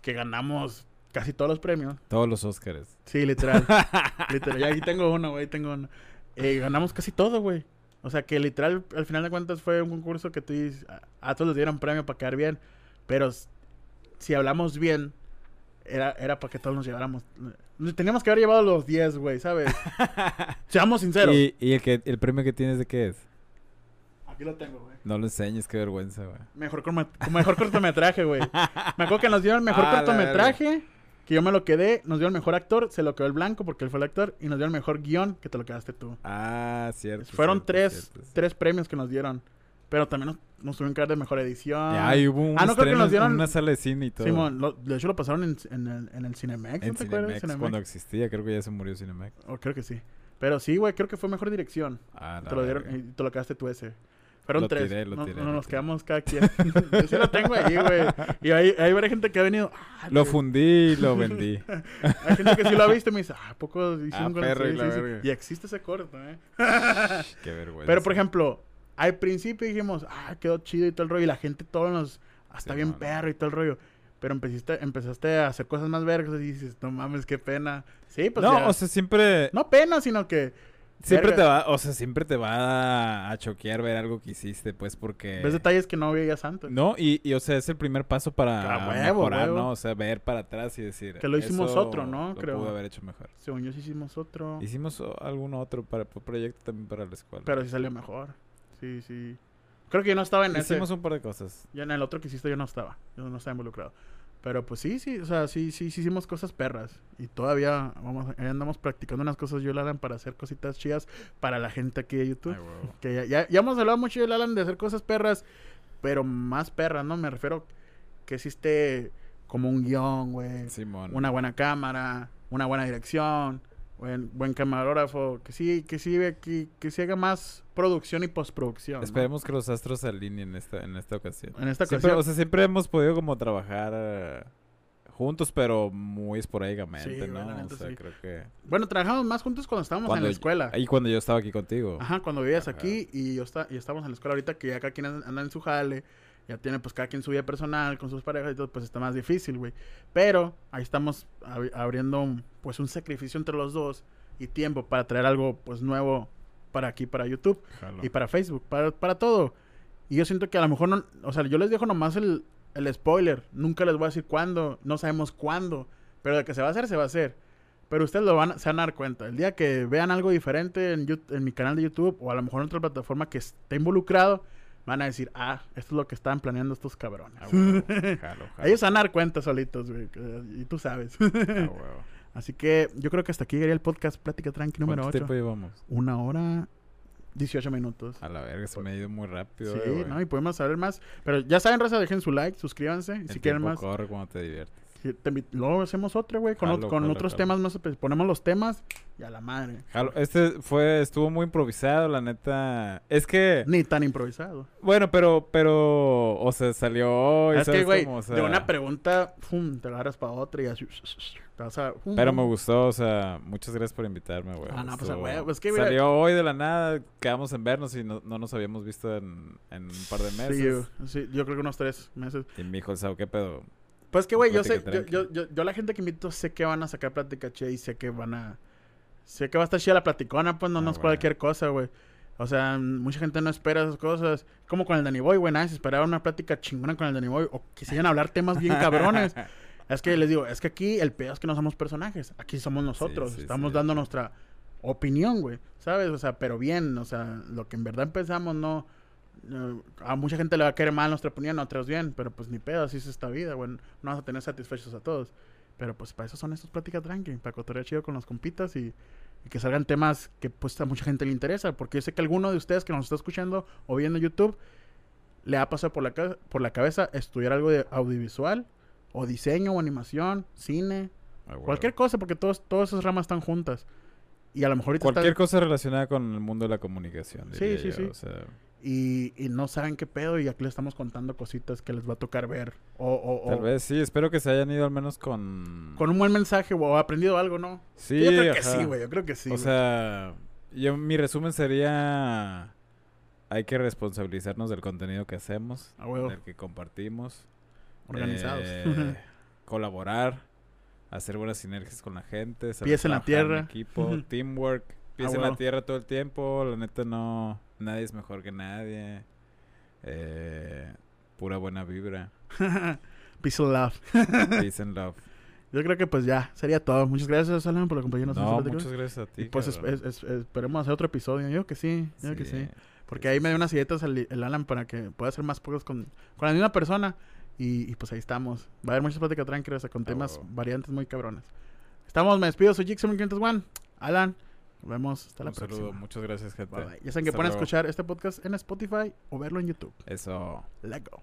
que ganamos casi todos los premios. Todos los Óscares. Sí, literal. literal. Y ahí tengo uno, güey, tengo uno. Eh, ganamos casi todo, güey. O sea, que literal, al final de cuentas fue un concurso que tú a, a todos les dieron premio para quedar bien. Pero si hablamos bien, era, era para que todos nos lleváramos. Teníamos que haber llevado los 10, güey, ¿sabes? Seamos sinceros. ¿Y, y el, que, el premio que tienes de qué es? Aquí lo tengo, güey. No lo enseñes, qué vergüenza, güey. Mejor, corma- mejor cortometraje, güey. Me acuerdo que nos dieron el mejor Ah, cortometraje. Que yo me lo quedé. Nos dio el mejor actor. Se lo quedó el blanco porque él fue el actor. Y nos dio el mejor guion que te lo quedaste tú. Ah, cierto. Fueron cierto, tres, cierto, tres premios que nos dieron. Pero también nos, nos tuvieron que dar de mejor edición. Ya, y hubo un Ah, no, creo que nos dieron- una sala de cine y todo. Simón, lo- de hecho lo pasaron en, en el, en el Cinemex. en ¿No te Cinemex, Cinemex? cuando existía, creo que ya se murió Cinemex. Oh, creo que sí. Pero sí, güey, creo que fue mejor dirección. Ah, Te lo dieron y te lo quedaste tú ese. Fueron Lo tres. tiré, lo No- tiré, no, lo nos tiré. quedamos cada quien. Yo sí lo tengo ahí, güey. Y hay, hay varias gente que ha venido. "Ah, Lo güey". fundí y lo vendí. Hay gente que sí lo ha visto y me dice, ah, ¿a poco hicieron Ah, con perro, eso?" y Sí, sí. Y existe ese corto, ¿eh? Qué vergüenza. Pero, por ejemplo, al principio dijimos, ah, quedó chido y todo el rollo. Y la gente, todos nos, Sí, bien perro y todo el rollo. Pero empezaste, empezaste a hacer cosas más vergas y dices, no mames, qué pena. Sí, pues no, ya- o sea, siempre... no pena, sino que Siempre verga. te va, o sea, siempre te va a choquear ver algo que hiciste, pues, porque... ves detalles que no veías antes. No, y, y, o sea, es el primer paso para huevo, mejorar, huevo. ¿no? O sea, ver para atrás y decir... Que lo hicimos "Eso otro, ¿no? Lo Creo. pude haber hecho mejor. Según yo sí hicimos otro. Hicimos algún otro para, para proyecto también para la escuela. Pero sí salió mejor. Sí, sí. Creo que yo no estaba en ese. Hicimos un par de cosas. Ya en el otro que hiciste yo no estaba. Yo no estaba involucrado. Pero pues sí, sí, o sea, sí, sí, sí hicimos cosas perras. Y todavía vamos, andamos practicando unas cosas yo y Alan para hacer cositas chidas para la gente aquí de YouTube. Ay. Que ya, ya, ya hemos hablado mucho yo y Alan de hacer cosas perras, pero más perras, ¿no? Me refiero que existe como un guion, güey. Simón. Una buena cámara, una buena dirección, buen, buen camarógrafo, que sí, que sí, que, que se haga más producción y postproducción. ¿no? Esperemos que los astros se alineen en esta, en esta ocasión. En esta Siempre, ocasión. o sea, siempre hemos podido como trabajar eh, juntos, pero muy esporádicamente, Sí, ¿no? la O sea, sí. creo que... Bueno, trabajamos más juntos cuando estábamos en la escuela. Y cuando yo estaba aquí contigo. Ajá, cuando vivías Ajá. aquí y yo está, y estábamos en la escuela ahorita que ya cada quien an- anda en su jale, ya tiene pues cada quien su vida personal con sus parejas y todo, pues está más difícil, güey. Pero ahí estamos abri- abriendo pues un sacrificio entre los dos y tiempo para traer algo pues nuevo para aquí, para YouTube Jalo. y para Facebook, para, para todo. Y yo siento que a lo mejor no, o sea, yo les dejo nomás el, el spoiler, nunca les voy a decir cuándo, no sabemos cuándo, pero de que se va a hacer, se va a hacer. Pero ustedes lo van se van a dar cuenta. El día que vean algo diferente en, en mi canal de YouTube o a lo mejor en otra plataforma que esté involucrado, van a decir, ah, esto es lo que estaban planeando estos cabrones. Ah, huevo. Jalo, jalo. Ellos van a dar cuenta solitos, güey. Y tú sabes. Ah, huevo. Así que yo creo que hasta aquí llegaría el podcast Plática Tranqui número ¿Cuánto 8. tiempo llevamos? Una hora, 18 minutos. A la verga, se me ha ido muy rápido. Sí, eh. ¿no? Y podemos saber más. Pero ya saben, Raza, dejen su like, suscríbanse. Y El si quieren más, corre cuando te diviertes. Te luego hacemos otra, güey. Con, Jalo, ot- con jalo, otros jalo. temas más. pues, ponemos los temas y a la madre. Este fue, estuvo muy improvisado, la neta. Es que, Ni tan improvisado. bueno, pero, pero, o sea, salió hoy, es que, ¿sabes güey, cómo? O sea, de una pregunta, pum, te agarras para otra y así. Te vas a, pum, Pero me gustó, o sea, muchas gracias por invitarme, güey. Ah, no, pues, a Estuvo- huevo, es que, mira- Salió hoy de la nada, quedamos en vernos y no, no nos habíamos visto en, en un par de meses. Sí, yo, sí, yo creo que unos tres meses. Y me dijo, ¿sabes qué pedo? Pues que, güey, yo sé, yo, yo, yo, yo la gente que invito sé que van a sacar plática che y sé que van a... Sé que va a estar chida la platicona, pues no, Ah, no es cualquier cosa, güey. O sea, mucha gente no espera esas cosas. Como con el Danny Boy, güey. Nadie se esperaba una plática chingona con el Danny Boy. O quisieran hablar temas bien cabrones. Es que les digo, es que aquí el pedo es que no somos personajes. Aquí somos nosotros. sí, Estamos sí. dando nuestra opinión, güey. ¿Sabes? O sea, pero bien. O sea, lo que en verdad empezamos, no. No- a mucha gente le va a querer mal nuestra opinión, a otros bien. Pero pues ni pedo, así es esta vida, güey. No vamos a tener satisfechos a todos. Pero pues para eso son estas pláticas tranqui. Para cotorrear chido con los compitas y, y que salgan temas que pues a mucha gente le interesa. Porque yo sé que alguno de ustedes que nos está escuchando o viendo YouTube le ha pasado por la, por la cabeza estudiar algo de audiovisual o diseño o animación, cine, Ah, cualquier cosa, porque todos, todas esas ramas están juntas. Y a lo mejor Cualquier cosa relacionada con el mundo de la comunicación. Sí, sí, yo, sí. o sea, y, y no saben qué pedo y aquí les estamos contando cositas que les va a tocar ver. O, o- tal o vez sí, espero que se hayan ido al menos con... con un buen mensaje o aprendido algo, ¿no? Sí, yo creo que ajá. sí, güey. Yo creo que sí. o güey. sea, yo, mi resumen sería... Hay que responsabilizarnos del contenido que hacemos, A huevo. del que compartimos. organizados. eh, colaborar, hacer buenas sinergias con la gente. Pies en la tierra. equipo, teamwork, pies Ah, en la tierra todo el tiempo. La neta no, nadie es mejor que nadie. Eh, pura buena vibra. Peace and love. Peace and love. Yo creo que pues ya sería todo. Muchas gracias, Alan, por acompañarnos No, muchas gracias a ti. Y pues es- es- es- esperemos hacer otro episodio. Yo que sí, yo que sí. Porque sí, ahí me dio sí. unas ideas el, el Alan para que pueda hacer más pocos con, con la misma persona. Y, y, pues ahí estamos. Va a haber muchas pláticas tranquilas con temas huevo. variantes muy cabrones. Estamos, me despido, soy Jixon501. Alan, nos vemos hasta la Un saludo, próxima. muchas gracias, gente. Bye, bye. Ya saben que pueden escuchar este podcast en Spotify o verlo en YouTube. Eso. Let go.